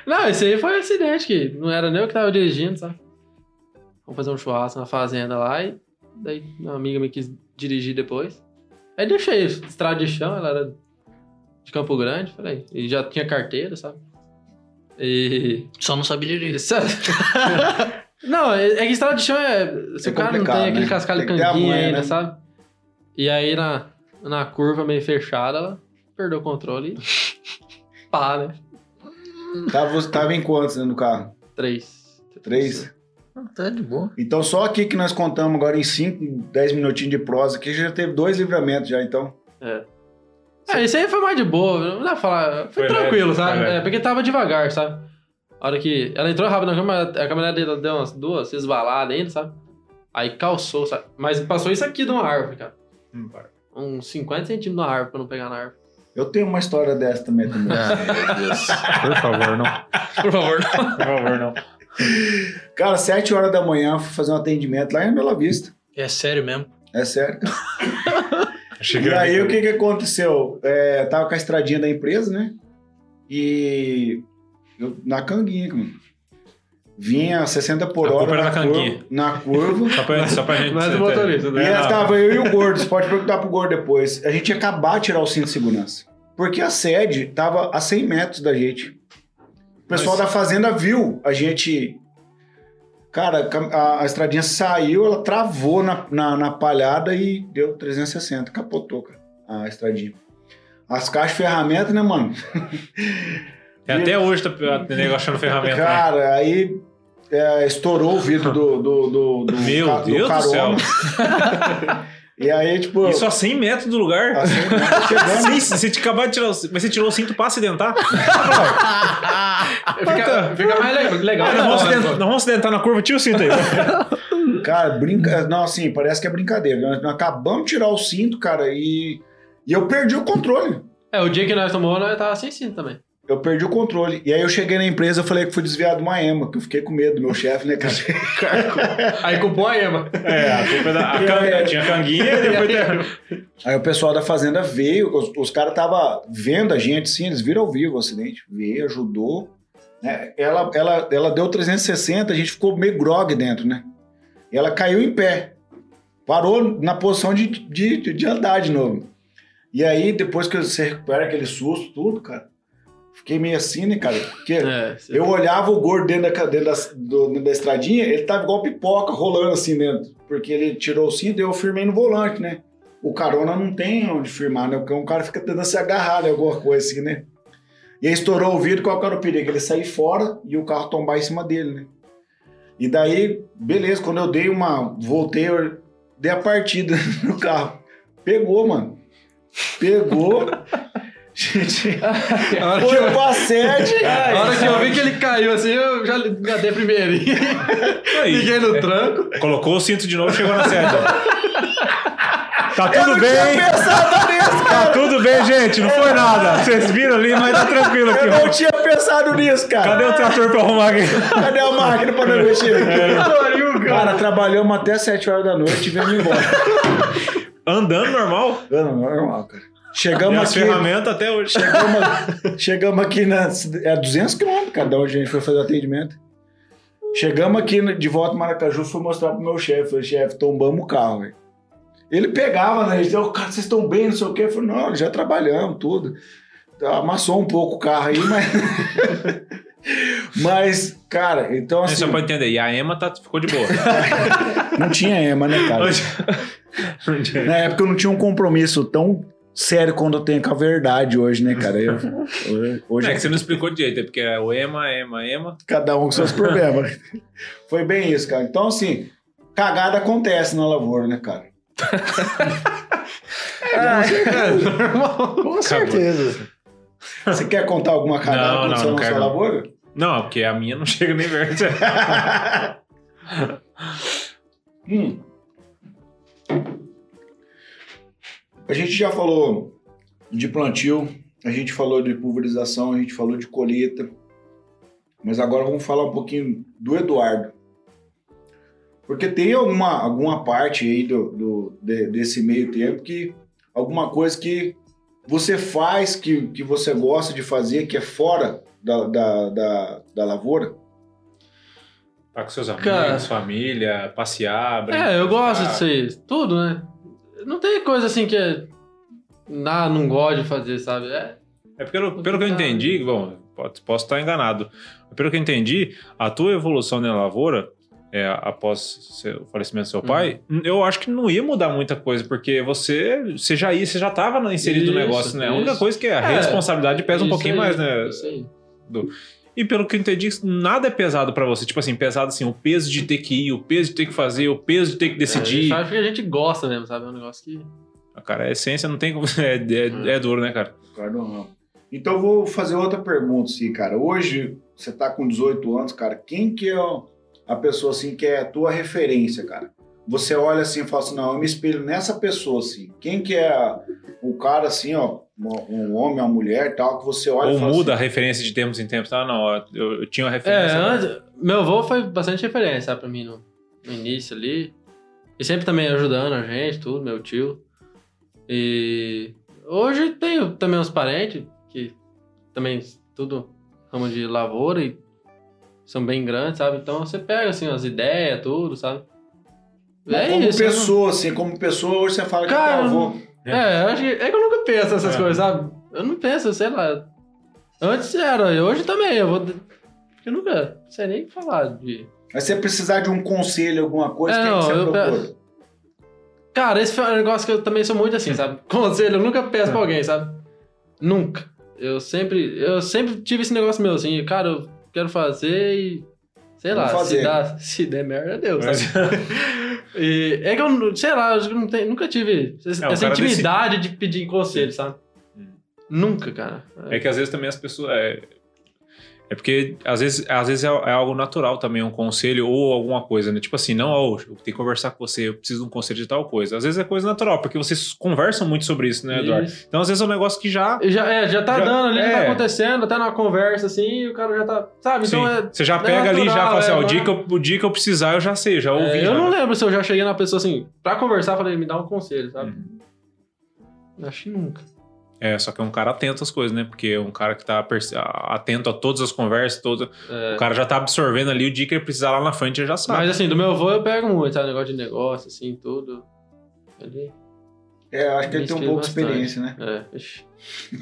Não, esse aí foi um acidente, que não era nem eu que tava dirigindo, sabe? Vamos fazer um churrasco na fazenda lá e daí uma amiga me quis dirigir depois. Aí deixei estrada de chão, ela era de Campo Grande, falei, e já tinha carteira, sabe? E. Só não sabia dirigir. Isso- não, é é que estrada de chão é. Se É o cara não tem aquele né? cascalho Tem canguinho ainda, né? sabe? E aí na, na curva meio fechada, ela perdeu o controle e. pá, né? Tava, tava em quantos né, no carro? Três. Três? Tá de boa. Então só aqui que nós contamos agora em 5, 10 minutinhos de prosa, que já teve dois livramentos já, então. É. É, isso aí foi mais de boa, não dá pra falar. Foi, Foi tranquilo, leve, sabe? foi. É, porque tava devagar, sabe? A hora que. Ela entrou rápido na cama, a caminhonete dela deu umas duas esbaladas ainda, sabe? Aí calçou, sabe? Mas passou isso aqui de uma árvore, cara. Uns 50 centímetros de uma árvore pra não pegar na árvore. Eu tenho uma história dessa também. também. Ah, meu Deus. Por favor, não. Por favor, não. Por favor, não. Cara, 7 horas da manhã, fui fazer um atendimento lá em Bela Vista. É sério mesmo. É sério. Que E aí, o que que aconteceu? É, tava com a estradinha da empresa, né? E eu, na canguinha, mano. Vinha 60 por A hora na, curva, na curva. Só pra, só pra gente. É do motorista, E né? É, não. estava eu e o Gordo. Você pode perguntar pro Gordo depois. A gente ia acabar de tirar o cinto de segurança. Porque a sede tava a 100 metros da gente. O pessoal Mas- da fazenda viu a gente. Cara, a, a estradinha saiu, ela travou na, na, na palhada e deu 360. Capotou, cara, a estradinha. As caixas de ferramenta, né, mano? É, até hoje tá nego achando ferramenta. né? Cara, aí é, estourou o vidro do, do, do, do, Meu ca- Deus do carona. e aí, tipo. Isso a 100 metros do lugar. assim, né, chegando, Sim, você tinha acabado de tirar o cinto. Mas você tirou o cinto pra acidentar? Fica, fica mais legal. Ah, né? não, vamos acidentar, não vamos acidentar na curva, tira o cinto aí. Cara, brinca. Não, assim, parece que é brincadeira. Nós, nós acabamos de tirar o cinto, cara, e. E eu perdi o controle. É, o dia que nós tomou, nós tava sem cinto também. Eu perdi o controle. E aí eu cheguei na empresa, eu falei que fui desviado de uma ema, que eu fiquei com medo do meu chefe, né, cara? Aí culpou a Ema. É, a culpa é da. A can- tinha canguinha e depois. Aí o pessoal da fazenda veio, os, os caras estavam vendo a gente, sim, eles viram ao vivo o acidente. Veio, ajudou. né? Ela, ela, ela deu 360, a gente ficou meio grog dentro, né? E ela caiu em pé. Parou na posição de, de, de andar de novo. E aí, depois que você recupera aquele susto, tudo, cara, fiquei meio assim, né, cara? Porque É, eu olhava o gordo dentro da, dentro da, do- dentro da estradinha, ele tava igual pipoca rolando assim dentro. Porque ele tirou o cinto e eu firmei no volante, né? O carona não tem onde firmar, né? Porque um cara fica tentando se agarrar em alguma coisa assim, né? E aí estourou o vidro, qual que era o perigo? Ele sair fora e o carro tombar em cima dele, né? E daí, beleza, quando eu dei uma. Voltei, eu dei a partida no carro. Pegou, mano. Pegou. Gente, A hora que foi eu- pra sede. a hora que eu vi que ele caiu assim, eu já engatei primeiro. Aí, Liguei no tranco. colocou o cinto de novo e chegou na seta. Tá Eu tudo não tinha bem, pensado nisso, tá tudo bem, gente. Não foi nada. Vocês viram ali, mas tá tranquilo aqui. Eu não tinha pensado nisso, cara. Cadê o trator pra arrumar aqui? Cadê a máquina pra não mexer? Pariu, Cara, trabalhamos até 7 horas da noite e viemos embora. Andando normal. Não, normal, cara. Chegamos as aqui. ferramentas até hoje. Chegamos, chegamos aqui na. É 200 quilômetros, cara, da onde a gente foi fazer o atendimento. Chegamos aqui de volta em Maracaju, fui mostrar pro meu chefe. Falei, chefe, tombamos o carro, velho. Ele pegava, né? Ele dizia, "Ô, cara, vocês estão bem, não sei o quê. Eu falei, não, já trabalhamos, tudo. Amassou um pouco o carro aí, mas. mas, cara, então É assim. só pra entender. E a Emma tá, ficou de boa. Não tinha EMA, né, cara? Na época eu não tinha um compromisso tão sério quando eu tenho com a verdade hoje, né, cara? Eu- hoje é que você não explicou direito, é porque é o Ema, Ema, Ema. cada um com seus problemas. Foi bem isso, cara. Então, assim, cagada acontece na lavoura, né, cara? É, normal. Com certeza. Você quer contar alguma cagada Não, aconteceu não, não na sua não. lavoura? Não, porque a minha não chega nem verde. Hum. A gente já falou de plantio, a gente falou de pulverização, a gente falou de colheita, mas agora vamos falar um pouquinho do Eduardo. Porque tem alguma, alguma parte aí do, do- de- desse meio tempo que alguma coisa que você faz, que, que você gosta de fazer, que é fora da, da, da, da lavoura. Tá com seus amigos, Cara. família, passear, brincar. É, eu gosto disso aí. Tudo, né? Não tem coisa assim que é. Ah, não gosto de fazer, sabe? É. É porque, pelo, pelo que eu entendi, bom, posso estar enganado. Pelo que eu entendi, a tua evolução na lavoura, é, após o falecimento do seu pai, Uhum. eu acho que não ia mudar muita coisa, porque você, você já ia, você já estava inserido no Isso, negócio, né? A única isso. coisa que é a É, responsabilidade pesa um Isso pouquinho aí, mais, né? Isso aí. E pelo que eu entendi, nada é pesado pra você. Tipo assim, pesado assim, o peso de ter que ir, o peso de ter que fazer, o peso de ter que É, decidir. acho que a gente gosta mesmo, sabe? É um negócio que. Ah, Cara, a essência não tem como. É, é, é duro, né, cara? Ricardo Ramos. Então eu vou fazer outra pergunta, assim, cara. Hoje você tá com 18 anos, cara. Quem que é a pessoa assim que é a tua referência, cara? Você olha assim e fala assim, não, eu me espelho nessa pessoa, assim. Quem que é o cara, assim, ó, um homem, uma mulher, tal, que você olha Ou e fala muda a assim, referência de tempos em tempos. Ah, não, eu, eu tinha uma É, referência. antes, meu avô foi bastante referência, sabe, pra mim no, no início ali. E sempre também ajudando a gente, tudo, meu tio. E hoje tenho também uns parentes que também tudo ramo de lavoura e são bem grandes, sabe? Então você pega assim as ideias, tudo, sabe? mas como isso, não- pessoa, assim, como pessoa, hoje você fala que Cara, teu avô. É, eu acho que, é que eu nunca penso essas É. coisas, sabe? Eu não penso, sei lá. Antes era, e hoje também. Eu vou. Eu nunca sei nem falar de. Mas se você precisar de um conselho, alguma coisa, É, quem não, que você eu procura? Cara, esse foi um negócio que eu também sou muito assim, sabe? Conselho, eu nunca peço pra alguém, sabe? Nunca. Eu sempre. Eu sempre tive esse negócio meu assim, cara, eu quero fazer e. Sei lá, se, dá, se der merda, Deus, Mas- sabe? E é que eu, sei lá, eu não tenho, nunca tive essa É, essa intimidade de pedir conselho, sabe? Hum. Nunca, cara. É que às vezes também as pessoas. É, é porque às vezes, às vezes é, é algo natural também, um conselho ou alguma coisa, né? Tipo assim, não, ó, eu tenho que conversar com você, eu preciso de um conselho de tal coisa. Às vezes é coisa natural, porque vocês conversam muito sobre isso, né, Eduardo? Isso. Então às vezes é um negócio que já. Já, é, já tá Já- dando ali, já é. tá acontecendo, até numa conversa assim, e o cara já tá. Sabe? Então Sim, é. você já é pega ali e já natural, fala assim, é, ó, o, dia é- que eu, o dia que eu precisar, eu já sei, já ouvi. É, já, eu não né? lembro se eu já cheguei na pessoa assim, pra conversar, falei, me dá um conselho, sabe? Uhum. Acho que nunca. É, só que é um cara atento às coisas, né? Porque é um cara que tá atento a todas as conversas, todas. É. O cara já tá absorvendo ali o dia que ele precisar lá na frente, ele já sabe. Mas assim, do meu avô eu pego muito, sabe? Negócio de negócio, assim, tudo. Ele É, eu acho que ele tem um pouco de experiência, né? É, ixi.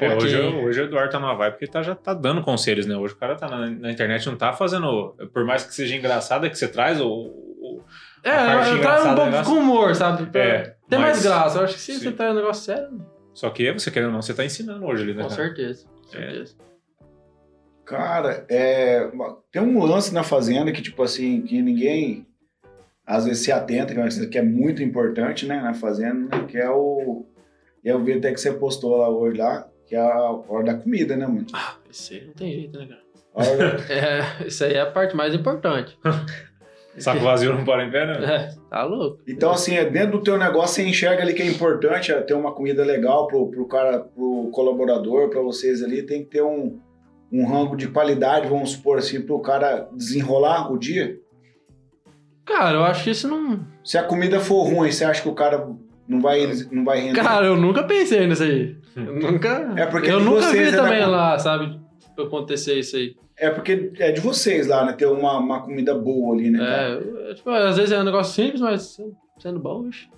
É, hoje, hoje o Eduardo tá numa vibe porque tá, já tá dando conselhos, né? Hoje o cara tá na, na internet, não tá fazendo. Por mais que seja engraçado, é que você traz o. o- É, eu, eu trago um engraçada do pouco negócio. com humor, sabe? Pra É, mais mas- graça. Eu acho que se Sim. você traz um negócio sério, Só que você querendo ou não, você tá ensinando hoje ali, né? com certeza. Com É. certeza. Cara, é, tem um lance na fazenda que, tipo assim, que ninguém às vezes se atenta, que é uma coisa que é muito importante, né, na fazenda, né, que é o. Eu vi até que você postou lá hoje lá, que é a hora da comida, né, mano? Ah, isso aí não tem jeito, né, cara? Hora É, isso aí é a parte mais importante. Saco vazio não para em pé, né? É, tá louco. Então, assim, é dentro do teu negócio, você enxerga ali que é importante é ter uma comida legal pro, pro cara, pro colaborador, pra vocês ali, tem que ter um, um rango de qualidade, vamos supor assim, pro cara desenrolar o dia. Cara, eu acho que isso não. Se a comida for ruim, você acha que o cara não vai, não vai render? Cara, eu nunca pensei nisso aí. Eu nunca. É porque eu nunca vi é também lá, sabe? Acontecer isso aí. É porque é de vocês lá, né? Ter uma, uma comida boa ali, né? cara? É, eu- tipo, às vezes é um negócio simples, mas sendo bom, bicho.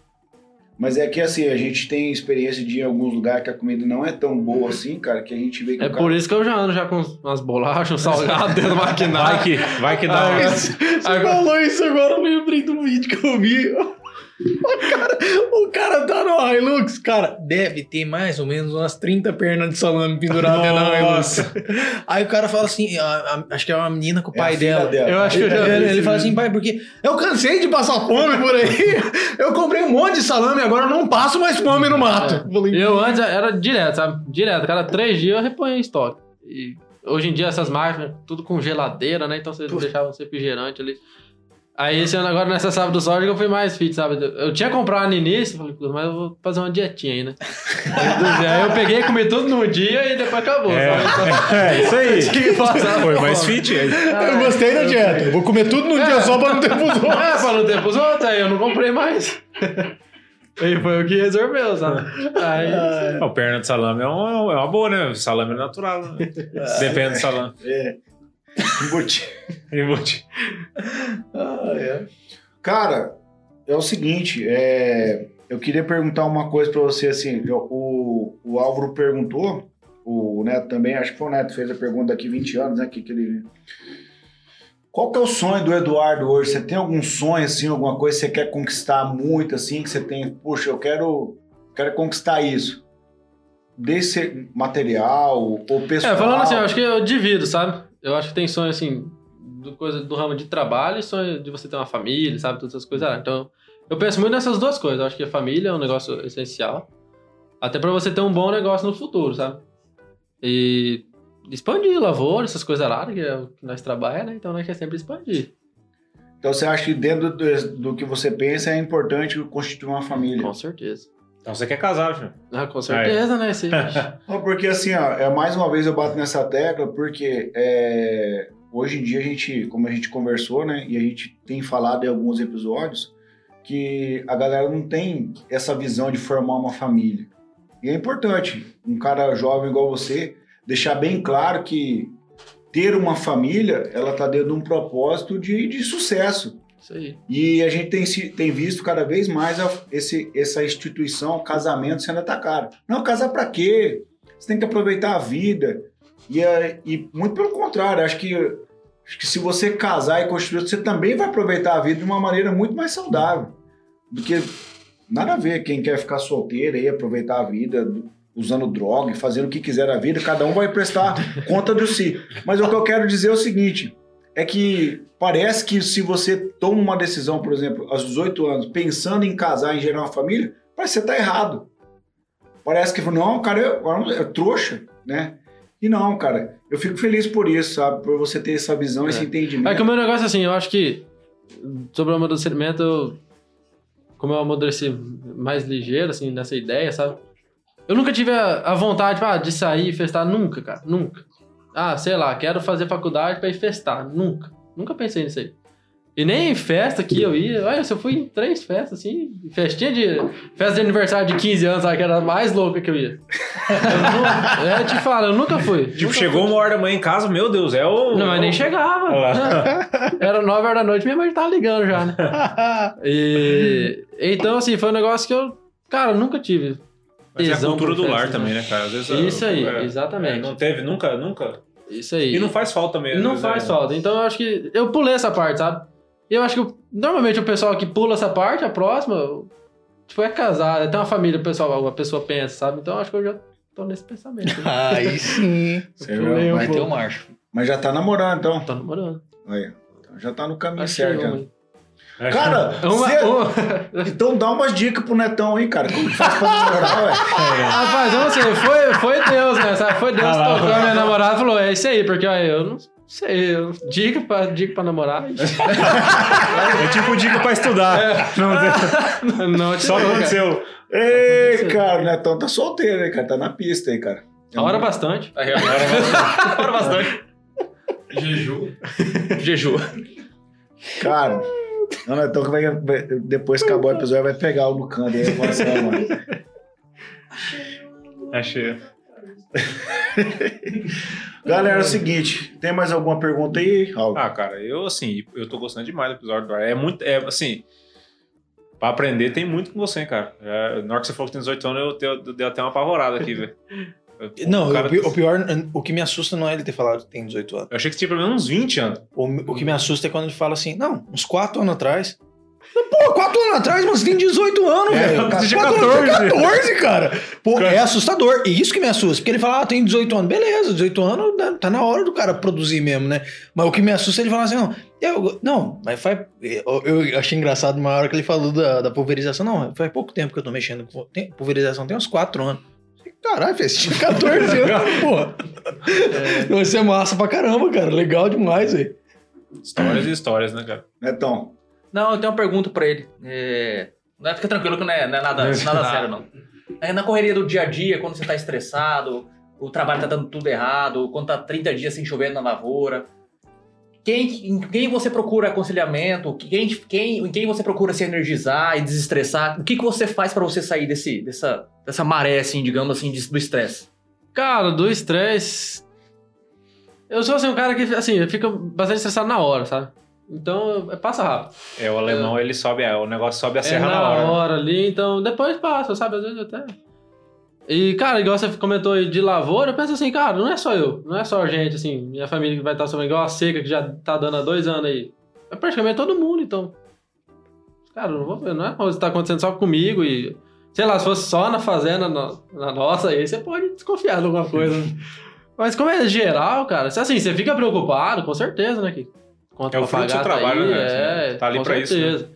Mas é que assim, a gente tem experiência de ir em alguns lugares que a comida não é tão boa assim, cara, que a gente vê que É o cara... por isso que eu já ando já com umas bolachas, um salgado dentro do Vai que, vai que dá. Ah, uma- é. Você Agora- falou isso agora, eu lembrei do vídeo que eu vi. O cara, o cara tá no Hilux. Cara, deve ter mais ou menos umas 30 pernas de salame penduradas da Hilux. Aí o cara fala assim, a- a- acho que é uma menina com o É pai dela. dela. Eu acho que eu já Ele, ele fala assim, vídeo. pai, porque eu cansei de passar fome por aí. Eu comprei um monte de salame, agora eu não passo mais fome no mato. Falei, Eu antes era direto, sabe? Direto. Cada três dias eu reponho em estoque. E hoje em dia essas máquinas, tudo com geladeira, né? Então você deixava um refrigerante ali. Aí esse ano agora nessa sábado que eu fui mais fit, sabe? Eu tinha comprado no início, falei, "Pô, mas eu vou fazer uma dietinha aí, né? aí eu peguei, comi tudo no dia e depois acabou, É, sabe? é, isso aí. Tinha que passar Foi mais fit. aí. eu gostei da dieta. Eu vou comer tudo num dia só pra não ter pros outros. É, pra não ter pros outros, aí eu não comprei mais. E foi o que resolveu, sabe? Aí, Não, perna de salame é uma, é uma boa, né? Salame é natural. Né? Depende do salame. É. Embuti- Embute. Ah, é. Cara, é o seguinte, é, eu queria perguntar uma coisa pra você, assim, o, o Álvaro perguntou, o Neto também, acho que foi o Neto que fez a pergunta daqui 20 anos, né, que, que ele... Qual que é o sonho do Eduardo hoje? Você tem algum sonho, assim, alguma coisa que você quer conquistar muito, assim, que você tem, puxa, eu quero, quero conquistar isso? Desse material ou pessoal? É, falando assim, eu acho que eu divido, sabe? Eu acho que tem sonho, assim, do, coisa, do ramo de trabalho e sonho de você ter uma família, sabe? Todas essas coisas lá. Então, eu penso muito nessas duas coisas. Eu acho que a família é um negócio essencial. Até pra você ter um bom negócio no futuro, sabe? E expandir lavoura, essas coisas lá, que é o que nós trabalhamos, né? Então, nós quer sempre expandir. Então você acha que dentro do, do que você pensa é importante constituir uma família? Com certeza. Então você quer casar, filho. Ah, com certeza, né? Esse... Não, porque assim, ó, é, mais uma vez eu bato nessa tecla, porque é, hoje em dia a gente, como a gente conversou, né, e a gente tem falado em alguns episódios, que a galera não tem essa visão de formar uma família. E é importante, um cara jovem igual você, deixar bem claro que ter uma família, ela tá dentro de um propósito de, de sucesso. Isso aí. E a gente tem, tem visto cada vez mais esse, essa instituição, casamento sendo atacada. Não, casar pra quê? Você tem que aproveitar a vida. E, e muito pelo contrário, acho que, acho que se você casar e construir, você também vai aproveitar a vida de uma maneira muito mais saudável. Porque nada a ver quem quer ficar solteiro e aproveitar a vida usando droga e fazendo o que quiser na vida, cada um vai prestar conta de si. Mas o que eu quero dizer é o seguinte: é que parece que se você toma uma decisão, por exemplo, aos 18 anos, pensando em casar, em gerar uma família, parece que você tá errado. Parece que, não, cara, é, é trouxa, né? E não, cara, eu fico feliz por isso, sabe? Por você ter essa visão, É. esse entendimento. É que o meu negócio, assim, eu acho que sobre o amadurecimento, eu- como eu amadureci mais ligeiro, assim, nessa ideia, sabe? Eu nunca tive a, a vontade ah, de sair e festar, nunca, cara, nunca. Ah, sei lá, quero fazer faculdade pra ir festar, nunca. Nunca pensei nisso aí. E nem em festa que eu ia. Olha, se eu fui em três festas, assim, festinha de. Festa de aniversário de 15 anos, sabe, que era a mais louca que eu ia. Eu não, é, te falo, eu nunca fui. Tipo, Nunca chegou fui. uma hora da manhã em casa, meu Deus, é o. Não, mas nem chegava. Lá. Era 9 horas da noite, minha mãe tava ligando já, né? E, então, assim, foi um negócio que eu, cara, eu nunca tive. Mas é a cultura do lar festa, também, né, cara? Às vezes, Isso aí, é, exatamente. é, não teve, nunca, nunca. Isso aí. E não faz falta mesmo. Não às faz é. falta. Então eu acho que. Eu pulei essa parte, sabe? E eu acho que normalmente o pessoal que pula essa parte, a próxima, tipo, é casado, tem uma família, o pessoal, a pessoa pensa, sabe? Então eu acho que eu já tô nesse pensamento. Aí sim. Um Vai ter o pouco. Marcho. Mas já tá namorando, então. Tô namorando. Aí, então já tá no caminho certo. É. Cara, Uma, cê- uma- então dá umas dicas pro Netão aí, cara. Como que faz pra namorar, ué? Rapaz, eu não sei, foi, foi Deus, né? Sabe? Foi Deus Ah lá, tocando minha namorada e falou: é isso aí, porque ó, eu não sei, eu- dica pra, dica pra namorar. É tipo dica pra estudar. Não, Não, te só cara. aconteceu. Ei, cara, o Netão tá solteiro, hein, cara? Tá na pista aí, cara. Hora bastante. Aí, agora Agora bastante. Jeju. Jeju. Cara, o Netão que vai, vai- depois que acabar o episódio vai pegar o Lucão aí e assim, ó, mano. Achei. Galera, é o seguinte, tem mais alguma pergunta aí? Algo? Ah, cara, eu assim, eu tô gostando demais do episódio do ar. É muito, é assim, pra aprender tem muito com você, cara. É, na hora que você falou que tem 18 anos, eu, te- eu dei até uma apavorada aqui, velho. Eu- Não, o o pi- o pior, o que me assusta não é ele ter falado que tem 18 anos. Eu achei que tinha pelo menos uns 20 anos. O, o que me assusta é quando ele fala assim, não, uns 4 anos atrás. Pô, 4 anos atrás, mas você tem 18 anos, É, velho. Quatro tinha anos, eu tenho 14. 14, cara. Pô, Cara. é assustador. E isso que me assusta. Porque ele fala, ah, tem 18 anos. Beleza, 18 anos né, tá na hora do cara produzir mesmo, né? Mas o que me assusta é ele falar assim, não, eu, não, mas faz. Eu, eu achei engraçado uma hora que ele falou da, da pulverização. Não, faz pouco tempo que eu tô mexendo com tem, pulverização, tem uns 4 anos. Caralho, fez tinha 14 anos, porra. Vai ser massa pra caramba, cara. Legal demais, velho. Histórias e histórias, né, cara? Netão, Não, eu tenho uma pergunta pra ele. É... Não, fica tranquilo que não é, não é nada, nada sério, não. É na correria do dia a dia, quando você tá estressado, o trabalho tá dando tudo errado, quando tá 30 dias sem chover na lavoura. Quem, em quem você procura aconselhamento? Quem, quem, em quem você procura se energizar e desestressar? O que, que você faz pra você sair desse, dessa, dessa maré, assim, digamos assim, do estresse? Cara, do estresse. Eu sou assim, um cara que, assim, fica bastante estressado na hora, sabe? Então, é- passa rápido. É, o alemão, ele sobe, a- o negócio sobe a É serra na na hora. né? hora ali, então depois passa, sabe? Às vezes até. E, cara, igual você comentou aí de lavoura, eu penso assim, cara, não é só eu, não é só a gente, assim, minha família que vai estar sofrendo igual a seca que já tá dando há dois anos aí. É praticamente todo mundo, então. Cara, não vou ver, não é uma coisa que tá acontecendo só comigo e. Sei lá, se fosse só na fazenda, na, na nossa, aí você pode desconfiar de alguma coisa. né? Mas como é geral, cara, se assim, você fica preocupado, com certeza, né? Que conta É o fruto do seu tá trabalho, aí, né? É, Tá ali com pra isso, né? certeza.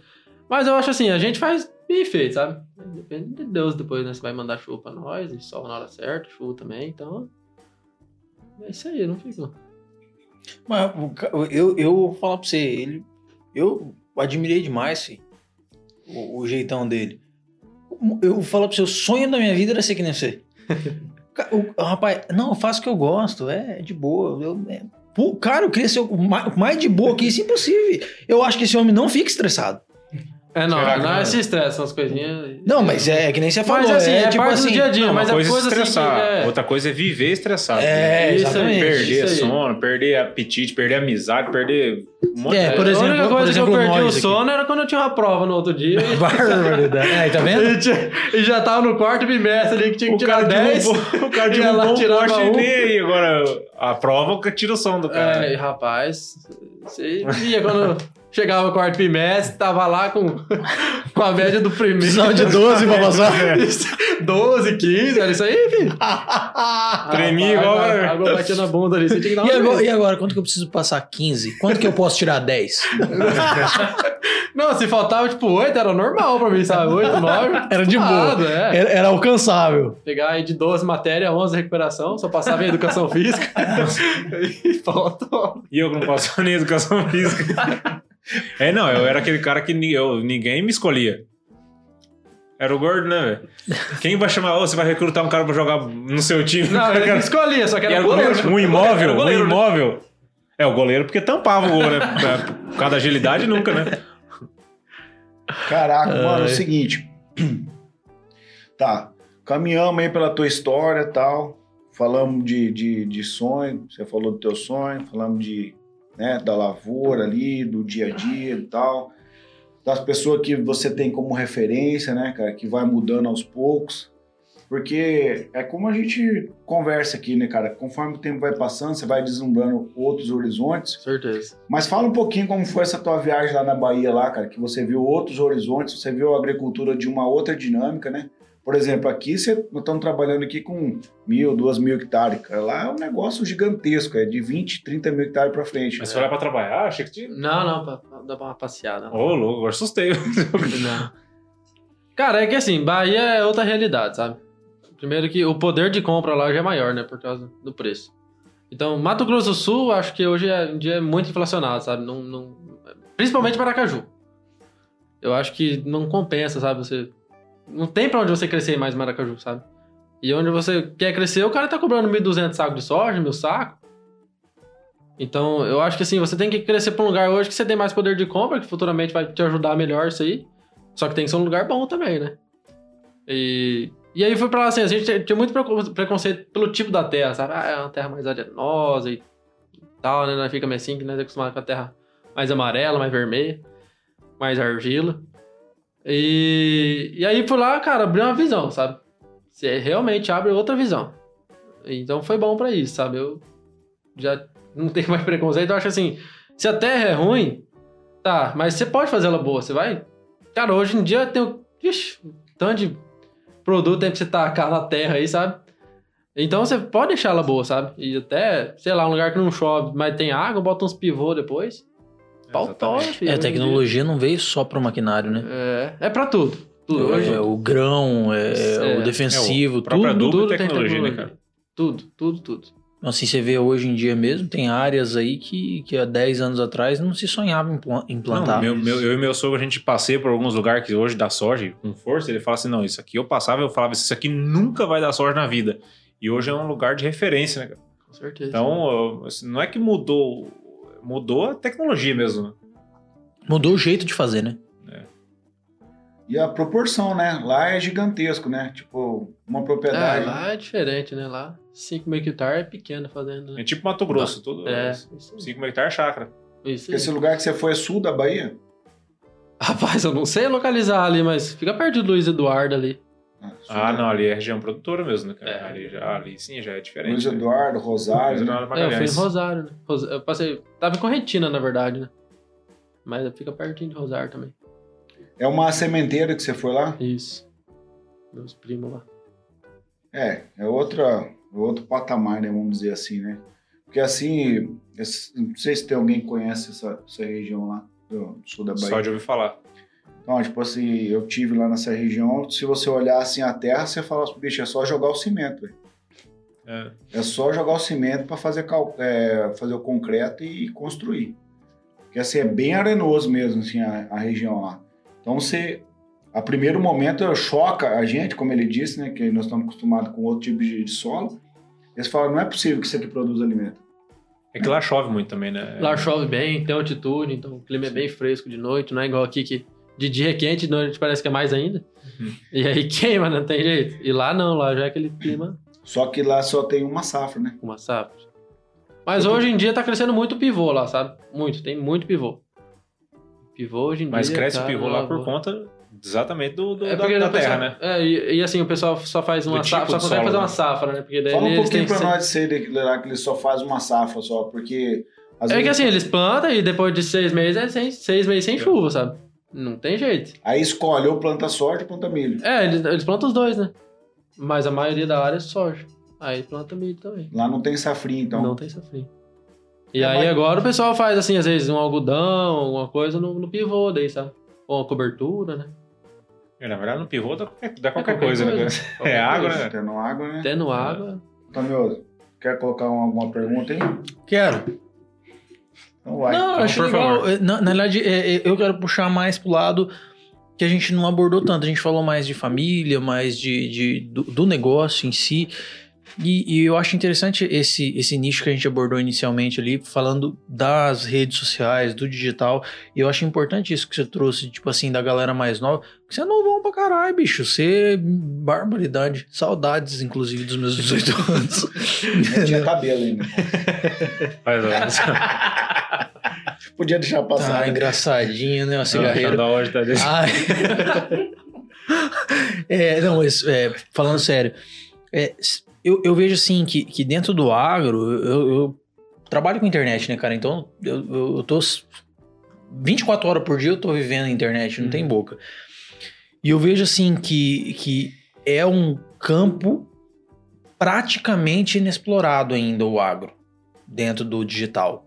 Mas eu acho assim, a gente faz bem feito, sabe? Depende de Deus depois, né? Você vai mandar chuva pra nós, e sol na hora certa, chuva também, então. É isso aí, não fica. Mas eu, eu vou falar pra você, ele, eu admirei demais filho, o, o jeitão dele. Eu vou falar pra você, o sonho da minha vida era ser que nem você. O- rapaz, não, eu faço o que eu gosto, é, de boa. Eu, é, pô, cara, eu queria ser o ma- o mais de boa que isso, impossível. Eu acho que esse homem não fica estressado. É, não, Será não não? é se estressa, são as coisinhas. Não, mas é, que nem você falou. Mas assim, é, tipo parte assim, do dia a dia, Não, mas uma a coisa é coisa assim estressar, que é- outra coisa é viver estressado. É, Isso aí, exatamente. Perder isso sono, perder apetite, perder amizade, perder um monte É, de por a exemplo- única por coisa exemplo, que eu perdi o nós aqui. sono era quando eu tinha uma prova no outro dia. e- Barbaridade. É, tá vendo? E, tinha- e já tava no quarto bimestre ali que tinha que O tirar cara 10. derrubou, o cara ia lá, derrubou um poste e um. aí. Agora, a prova que tira o som do cara. É, e, rapaz, você via quando chegava o quarto bimestre, tava lá com, com a média do primeiro. Precisava de 12 pra passar. 12, 15, era isso aí, filho. Tremia igual- A água, batia na bunda ali, você tinha que dar E uma agora, vez. e agora, quanto que eu preciso passar 15? Quanto que eu posso tirar 10? Não, se faltava tipo 8, era normal pra mim, sabe? 8, 9. Era de boa. É. Era, era alcançável. Pegar aí de 12 matéria, 11 recuperação, só passava em educação física. e faltou. E eu que não passo nem educação física. É, não, eu era aquele cara que eu, ninguém me escolhia. Era o gordo, né, velho? Quem vai chamar, ô, você vai recrutar um cara pra jogar no seu time? Não, ele escolhia, só que era era goleiro. goleiro. um imóvel, Era um goleiro, né? imóvel. É, o goleiro porque tampava o gol, né? Por causa da agilidade, nunca, né? Caraca, mano, é o seguinte. Tá, caminhamos aí pela tua história e tal. Falamos de, de, de sonho, você falou do teu sonho, falamos de, né, da lavoura ali, do dia a dia e tal. Das pessoas que você tem como referência, né, cara, que vai mudando aos poucos. Porque é como a gente conversa aqui, né, cara? Conforme o tempo vai passando, você vai deslumbrando outros horizontes. Certeza. Mas fala um pouquinho como foi essa tua viagem lá na Bahia, lá, cara, que você viu outros horizontes, você viu a agricultura de uma outra dinâmica, né? Por exemplo, aqui você, nós estamos trabalhando aqui com mil, duas mil hectares. Cara. Lá é um negócio gigantesco, é de 20, 30 mil hectares para frente. Mas você foi lá para trabalhar? Achei que tinha. Não, não, pra, pra dar uma passeada. Ô, oh, louco, agora assustei. não. Cara, é que assim, Bahia é outra realidade, sabe? Primeiro que o poder de compra lá já é maior, né? Por causa do preço. Então, Mato Grosso do Sul, acho que hoje é um dia muito inflacionado, sabe? Não, não... Principalmente Maracaju. Eu acho que não compensa, sabe? Você não tem pra onde você crescer mais Maracaju, sabe? E onde você quer crescer, o cara tá cobrando 1.200 sacos de soja, mil sacos. Então, eu acho que assim, você tem que crescer pra um lugar hoje que você tem mais poder de compra, que futuramente vai te ajudar melhor isso aí. Só que tem que ser um lugar bom também, né? E, e aí foi pra lá assim, a gente tinha muito preconceito pelo tipo da terra, sabe? Ah, é uma terra mais arenosa e tal, né? Nós fica meio assim, que nós é acostumado com a terra mais amarela, mais vermelha, mais argila. E, e aí por lá, cara, abriu uma visão, sabe? Você realmente abre outra visão. Então foi bom para isso, sabe? Eu já não tenho mais preconceito. Eu acho assim, se a terra é ruim, tá, mas você pode fazer ela boa, você vai. Cara, hoje em dia tem um, tanto de produto tem que você tacar na terra aí, sabe? Então você pode deixar ela boa, sabe? E até, sei lá, um lugar que não chove, mas tem água, bota uns pivô depois. Pau filho. É, a tecnologia não veio só para o maquinário, né? É, é para tudo. tudo. É, Hoje, é, o grão, é, é, o defensivo, é, o tudo, tudo, tudo tecnologia, tem tecnologia, né, cara? Tudo, tudo, tudo. Assim, você vê hoje em dia mesmo, tem áreas aí que, que há 10 anos atrás não se sonhava em implantar. Não, meu, meu, eu e meu sogro, a gente passei por alguns lugares que hoje dá soja com força, ele fala assim, não, isso aqui eu passava, eu falava, isso aqui nunca vai dar soja na vida. E hoje é um lugar de referência, né, cara? Com certeza. Então, assim, não é que mudou, mudou a tecnologia mesmo. Mudou o jeito de fazer, né? É. E a proporção, né? Lá é gigantesco, né? Tipo, uma propriedade. É, lá é diferente, né? Lá 5 mil hectares é pequeno fazendo. Né? É tipo Mato Grosso, tudo. É. 5 mil hectares é chácara. Isso Esse lugar que você foi é sul da Bahia? Rapaz, eu não sei localizar ali, mas fica perto do Luiz Eduardo ali. Ah, ah não, ali é região produtora mesmo, né, cara? É. Ali, já, ali sim, já é diferente. Luiz Eduardo, Rosário. Luiz Eduardo é, eu fui em Rosário, né? Eu passei. Tava em Correntina, na verdade, né? Mas fica pertinho de Rosário também. É uma sementeira que você foi lá? Isso. Meus primos lá. É, é outra, outro patamar, né? Vamos dizer assim, né? Porque assim, não sei se tem alguém que conhece essa, essa região lá do sul da Bahia. Só de ouvir falar. Então, tipo assim, eu tive lá nessa região, se você olhar assim a terra, você fala, bicho, é só jogar o cimento, velho. É. é só jogar o cimento para fazer, é, fazer o concreto e construir. Porque assim, é bem arenoso mesmo, assim, a, a região lá. Então você, a primeiro momento, choca a gente, como ele disse, né? Que nós estamos acostumados com outro tipo de, de solo. Eles falam, não é possível que isso aqui produza alimento. É que lá chove muito também, né? Lá chove bem, tem altitude, então o clima Sim. é bem fresco de noite, não é igual aqui que de dia quente, de noite parece que é mais ainda. Uhum. E aí queima, não tem jeito. E lá não, lá já é aquele clima. Só que lá só tem uma safra, né? Uma safra. Mas hoje em dia tá crescendo muito pivô lá, sabe? Muito, tem muito pivô. Pivô hoje em Mas dia. Mas cresce tá, o pivô lá por conta exatamente do, do é da, da terra, né? É, e, e, assim, o pessoal só faz uma tipo safra, só consegue fazer né? uma safra, né? Porque daí Fala um pouquinho pra nós de ser lá que eles só fazem uma safra só, porque. é vezes... que assim, eles plantam e depois de seis meses é sem, seis meses sem é. chuva, sabe? Não tem jeito. Aí escolhe ou planta soja ou planta milho. É, eles, eles plantam os dois, né? Mas a maioria da área é soja. Aí planta milho também. Lá não tem safrinha, então. Não tem safrinha. E é, aí mas... agora o pessoal faz assim, às vezes um algodão, alguma coisa no, no pivô daí, sabe? Ou uma cobertura, né? É, na verdade, no pivô dá qualquer, dá qualquer, é qualquer coisa, coisa, né? Qualquer é água, coisa. né? Tendo água, né? Tendo água. Tomioso, quer colocar alguma pergunta aí? Quero. Então vai. Não, então, acho legal. Na, na verdade, é, é, eu quero puxar mais pro lado que a gente não abordou tanto. A gente falou mais de família, mais de, de do, do negócio em si. E, e eu acho interessante esse, esse nicho que a gente abordou inicialmente ali, falando das redes sociais, do digital. E eu acho importante isso que você trouxe, tipo assim, da galera mais nova. Porque você é novão pra caralho, bicho. Você, barbaridade. Saudades, inclusive, dos meus 18 anos. Eu tinha cabelo ainda. Faz, Podia deixar passar. Tá né? engraçadinho, né? Uma ó, cigarreira. da hoje tá desse. Ai. é, não, mas é, falando sério, é, eu, eu vejo assim que, que dentro do agro, eu, eu trabalho com internet, né, cara? Então eu, eu, eu tô. s- 24 horas por dia eu tô vivendo a internet, não tem boca. E eu vejo assim que, que é um campo praticamente inexplorado ainda o agro dentro do digital.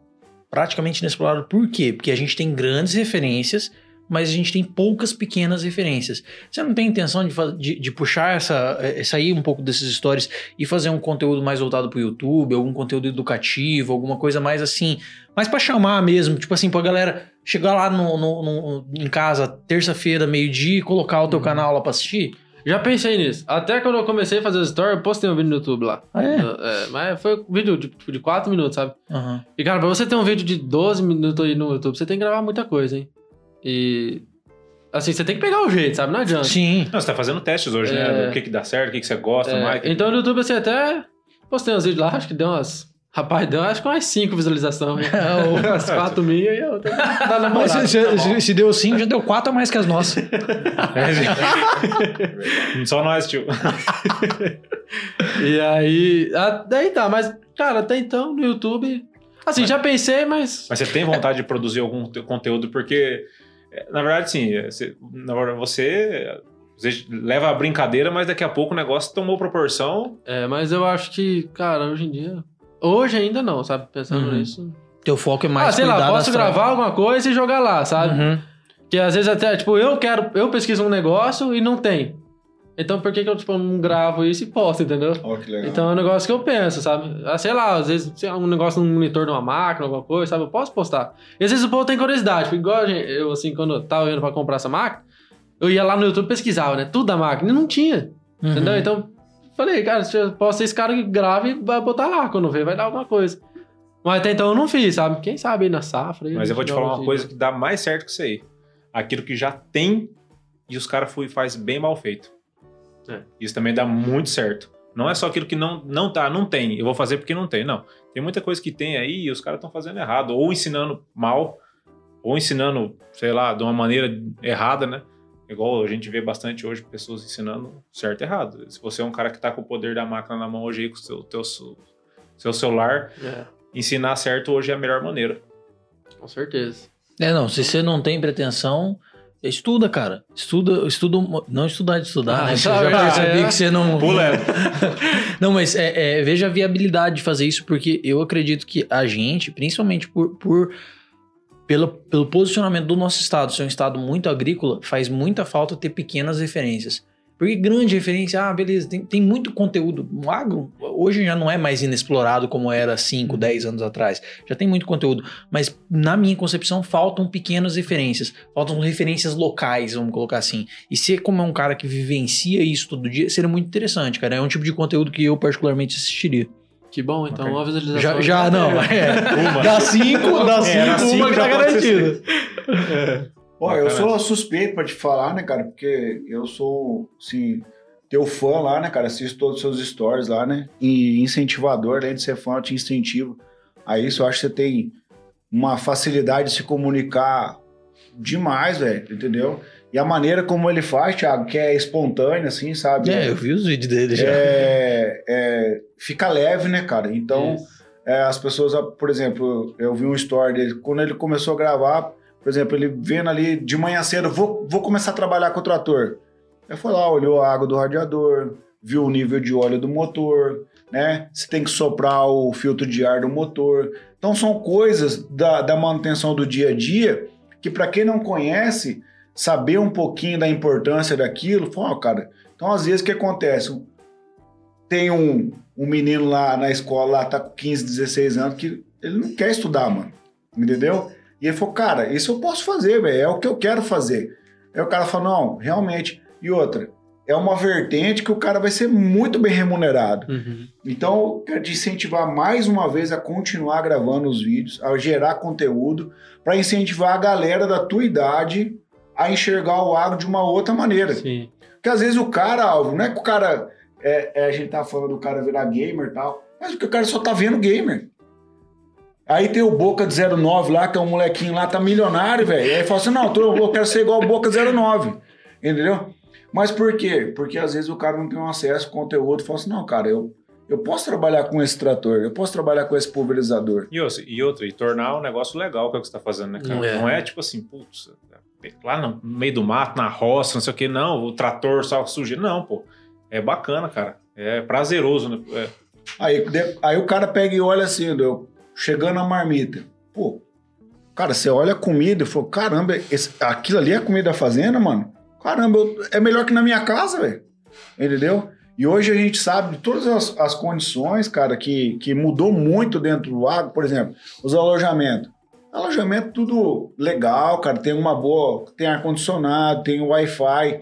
Praticamente inexplorado. Por quê? Porque a gente tem grandes referências, mas a gente tem poucas pequenas referências. Você não tem intenção de, de, de puxar essa, eh, sair um pouco desses stories e fazer um conteúdo mais voltado pro YouTube, algum conteúdo educativo, alguma coisa mais assim, mais pra chamar mesmo, tipo assim, pra galera chegar lá no, no- no- em casa terça-feira, meio-dia e colocar o teu canal lá pra assistir? Já pensei nisso. Até quando eu comecei a fazer as stories, eu postei um vídeo no YouTube lá. Ah, é? É, mas foi um vídeo de, tipo, de 4 minutos, sabe? Aham. E, cara, pra você ter um vídeo de 12 minutos aí no YouTube, você tem que gravar muita coisa, hein? E. Assim, você tem que pegar o jeito, sabe? Não adianta. Sim. Não, você tá fazendo testes hoje, É. né? O que que dá certo, o que que você gosta É, mais. então no YouTube, assim, até postei uns vídeos lá, acho que deu umas. Rapaz, deu acho que umas 5 visualizações. umas 4 mil e a outra na Mas moral. se, se- se deu 5, já deu 4 a mais que as nossas. É, Só nós, tio. E aí. Daí tá, mas, cara, até então no YouTube. Assim, já pensei, mas. Mas você tem vontade de produzir algum te- conteúdo, porque, é, na verdade, sim, é, você, na verdade, você, você leva a brincadeira, mas daqui a pouco o negócio tomou proporção. É, mas eu acho que, cara, hoje em dia. Hoje ainda não, sabe? Pensando Uhum. nisso. Teu foco é mais ah, sei lá, posso gravar alguma coisa e jogar lá, sabe? Uhum. Que às vezes até, tipo, eu quero, eu pesquiso um negócio e não tem. Então por que, que eu, tipo, não gravo isso e posto, entendeu? Ó, que legal. Então é um negócio que eu penso, sabe? Ah, sei lá, às vezes sei lá, um negócio num monitor de uma máquina, alguma coisa, sabe? Eu posso postar. E às vezes o povo tem curiosidade, porque igual a gente- eu, assim, quando eu tava indo pra comprar essa máquina, eu ia lá no YouTube e pesquisava, né? Tudo da máquina, e não tinha, Uhum. entendeu? Então, falei, cara, posso ser esse cara que grava e vai botar lá, quando vê, vai dar alguma coisa. Mas até então eu não fiz, sabe? Quem sabe aí na safra. aí Mas eu vou te falar um uma coisa que dá mais certo que isso aí. Aquilo que já tem e os caras faz bem mal feito. É. Isso também dá muito certo. Não é só aquilo que não, não tá, não tem. Eu vou fazer porque não tem, não. Tem muita coisa que tem aí e os caras estão fazendo errado. Ou ensinando mal, ou ensinando, sei lá, de uma maneira errada, né? Igual a gente vê bastante hoje pessoas ensinando certo e errado. Se você é um cara que tá com o poder da máquina na mão hoje aí, com o seu, teu, seu celular, É, ensinar certo hoje é a melhor maneira. com certeza. É, não, se você não tem pretensão, estuda, cara. Estuda, estuda, não estudar de estudar, Ah, né? já- Eu já já- percebi é. que você não... Pula. Não, mas é, é, veja a viabilidade de fazer isso, porque eu acredito que a gente, principalmente por, por pelo, pelo posicionamento do nosso estado, ser um estado muito agrícola, faz muita falta ter pequenas referências. Porque grande referência, ah, beleza, tem, tem muito conteúdo. O agro hoje já não é mais inexplorado como era 5, 10 anos atrás. Já tem muito conteúdo. Mas, na minha concepção, faltam pequenas referências. Faltam referências locais, vamos colocar assim. E ser como é um cara que vivencia isso todo dia, seria muito interessante, cara. É um tipo de conteúdo que eu particularmente assistiria. Que bom, então uma visualização. Já, já não, é. Uma. Dá cinco, dá É, era cinco, cinco, uma que tá já ser garantida. Ó, eu sou suspeito pra te falar, né, cara? Porque eu sou, assim, teu fã lá, né, cara? Assisto todos os seus stories lá, né? E incentivador, além de ser fã, eu te incentivo a isso. Eu acho que você tem uma facilidade de se comunicar demais, velho, entendeu? E a maneira como ele faz, Thiago, que é espontânea, assim, sabe? É, eu vi os vídeos dele já. É, é, fica leve, né, cara? Então, é, as pessoas, por exemplo, eu vi um story dele, quando ele começou a gravar, por exemplo, ele vendo ali de manhã cedo, vou, vou começar a trabalhar com o trator. Aí foi lá, olhou a água do radiador, viu o nível de óleo do motor, né? Se tem que soprar o filtro de ar do motor. Então são coisas da, da manutenção do dia a dia que para quem não conhece, saber um pouquinho da importância daquilo, fala, ó, cara, então às vezes o que acontece? Tem um, um menino lá na escola, lá tá com 15, 16 anos, que ele não quer estudar, mano. Entendeu? E ele falou, cara, isso eu posso fazer, velho. É o que eu quero fazer. Aí o cara falou, não, realmente. E outra, é uma vertente que o cara vai ser muito bem remunerado. Uhum. Então, eu quero te incentivar mais uma vez a continuar gravando os vídeos, a gerar conteúdo, para incentivar a galera da tua idade a enxergar o agro de uma outra maneira. Sim. Porque às vezes o cara, Alvo, não é que o cara. é- é, a gente tá falando do cara virar gamer e tal, mas porque o cara só tá vendo gamer. Aí tem o Boca de 09 lá, que é um molequinho lá, tá milionário, velho. Aí fala assim: não, eu quero ser igual o Boca 09. Entendeu? Mas por quê? Porque às vezes o cara não tem um acesso ao conteúdo e fala assim: não, cara, eu, eu posso trabalhar com esse trator, eu posso trabalhar com esse pulverizador. E outra, e outra, e tornar um negócio legal que é o que você tá fazendo, né, cara? Não é. Não é tipo assim, putz, lá no meio do mato, na roça, não sei o que, não, o trator só sujeira. Não, pô. É bacana, cara. É prazeroso, né? É, Aí, de- aí o cara pega e olha assim, eu, chegando a marmita. Pô, cara, você olha a comida e falou: caramba, esse- aquilo ali é comida da fazenda, mano? Caramba, eu- é melhor que na minha casa, velho. Entendeu? E hoje a gente sabe de todas as, as condições, cara, que, que mudou muito dentro do agro, por exemplo, os alojamentos. Alojamento tudo legal, cara, tem uma boa, tem ar-condicionado, tem Wi-Fi.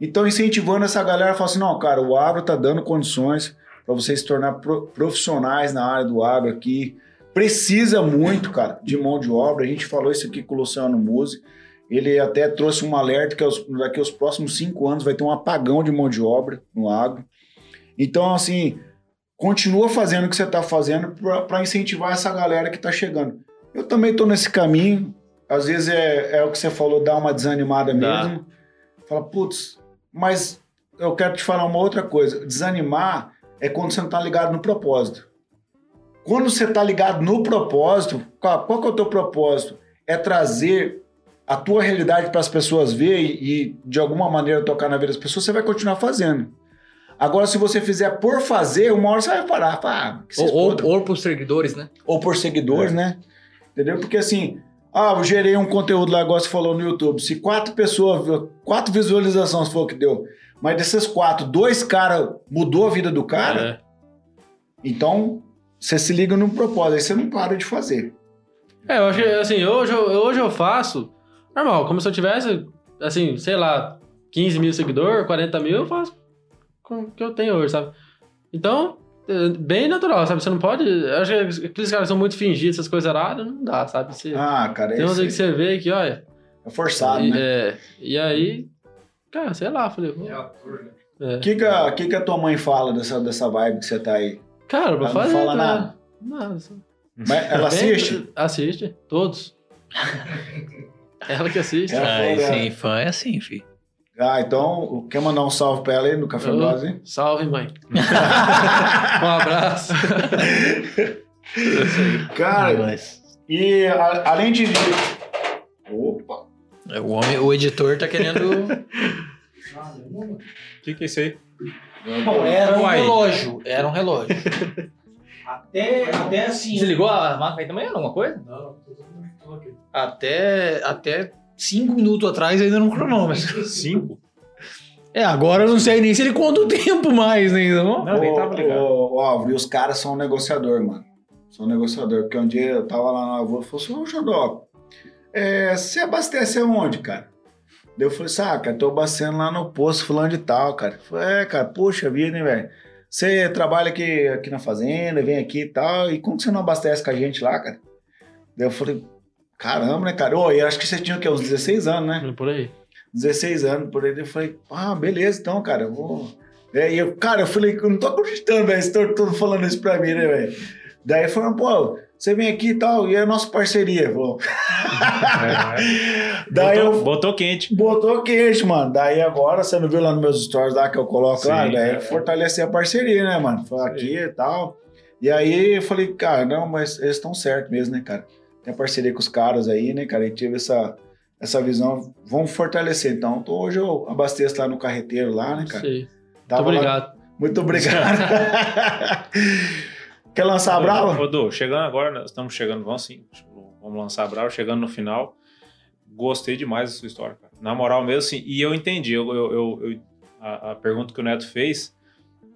Então, incentivando essa galera a falar assim: não, cara, o agro tá dando condições para vocês se tornar pro- profissionais na área do agro aqui. Precisa muito, cara, de mão de obra. A gente falou isso aqui com o Luciano Musi. Ele até trouxe um alerta que aos- daqui aos próximos cinco anos vai ter um apagão de mão de obra no agro. Então, assim, continua fazendo o que você está fazendo para incentivar essa galera que está chegando. Eu também estou nesse caminho. Às vezes é, é o que você falou, dá uma desanimada Dá. mesmo. Fala, putz, mas eu quero te falar uma outra coisa. Desanimar é quando você não está ligado no propósito. Quando você está ligado no propósito, qual, qual que é o teu propósito? É trazer a tua realidade para as pessoas ver e, de alguma maneira tocar na vida das pessoas, você vai continuar fazendo. Agora, se você fizer por fazer, uma hora você vai parar. Ah, Ou, ou, ou pros seguidores, né? ou por seguidores, né? Entendeu? Porque assim, ah, eu gerei um conteúdo lá, igual você falou no YouTube. Se quatro pessoas, viu- quatro visualizações foi o que deu, mas desses quatro, dois caras mudou a vida do cara, É. então você se liga no propósito, aí você não para de fazer. É, eu acho que, assim, hoje hoje eu faço normal, como se eu tivesse, assim, sei lá, 15 mil seguidores, 40 mil, eu faço com o que eu tenho hoje, sabe? Então, é bem natural, sabe? Você não pode. Eu acho que aqueles caras são muito fingidos, essas coisas aradas, não dá, sabe? Você, Ah, cara, tem uns aí que você vê que, olha. é forçado, e, né? é, e aí, cara, sei lá, falei. vou- é. O que, que, a, que, que a tua mãe fala dessa, dessa vibe que você tá aí? Cara, pra Ela não fala nada? Nada. Mas ela assiste? Assiste, todos. Ela que assiste. Ela Ah, falou esse dela. fã é assim, filho. Ah, então, quer mandar um salve pra ela aí no Café Base, hein? Salve, mãe. um abraço. Cara, Mas, e a- além de. Opa! é, o, homem, o editor tá querendo. O que, que é isso aí? Bom, era um Uai. relógio. Era um relógio. até, até assim. Desligou a máquina aí também? Alguma coisa? Até, até cinco minutos atrás ainda não cronômetro. Cinco? É, agora eu não sei nem se ele conta o tempo mais ainda, não? Não, nem tava ligado. ô, Álvaro, e os caras são um negociador, mano. São um negociador. Porque um dia eu tava lá na lavoura e falou assim: Ô, Xandó, é, você abastece aonde, cara? Daí eu falei assim: ah, cara, tô abastecendo lá no posto fulano de tal, cara. Eu Falei, é, cara, poxa vida, hein, velho. Você trabalha aqui, aqui na fazenda, vem aqui e tal, e como que você não abastece com a gente lá, cara? Daí eu falei, caramba, né, cara? Ô, eu acho que você tinha o quê? Uns 16 anos, né? Por aí. 16 anos por aí. Eu falei, ah, beleza, então, cara, eu vou. É, e eu, cara, eu falei, eu não tô acreditando, velho, vocês estão falando isso pra mim, né, velho? Daí falaram, pô, você vem aqui e tal, e é a nossa parceria. Pô. Daí botou, eu botou quente. botou queixo, mano. Daí agora, você não viu lá nos meus stories lá que eu coloco lá? Sim, Daí é. fortalecer a parceria, né, mano? Foi aqui e tal. E aí eu falei, cara, não, mas eles estão certos mesmo, né, cara? Tem a parceria com os caras aí, né, cara? E tive essa, essa visão. Vamos fortalecer. Então, então, hoje eu abasteço lá no carreteiro lá, né, cara? Muito Tava lá- obrigado. Muito obrigado. Quer lançar a brava? Ô, Du, chegando agora, nós estamos chegando, vamos sim, vamos lançar a brava, chegando no final. Gostei demais da sua história, cara. Na moral mesmo, assim, e eu entendi. Eu, eu, eu- eu- a, a pergunta que o Neto fez,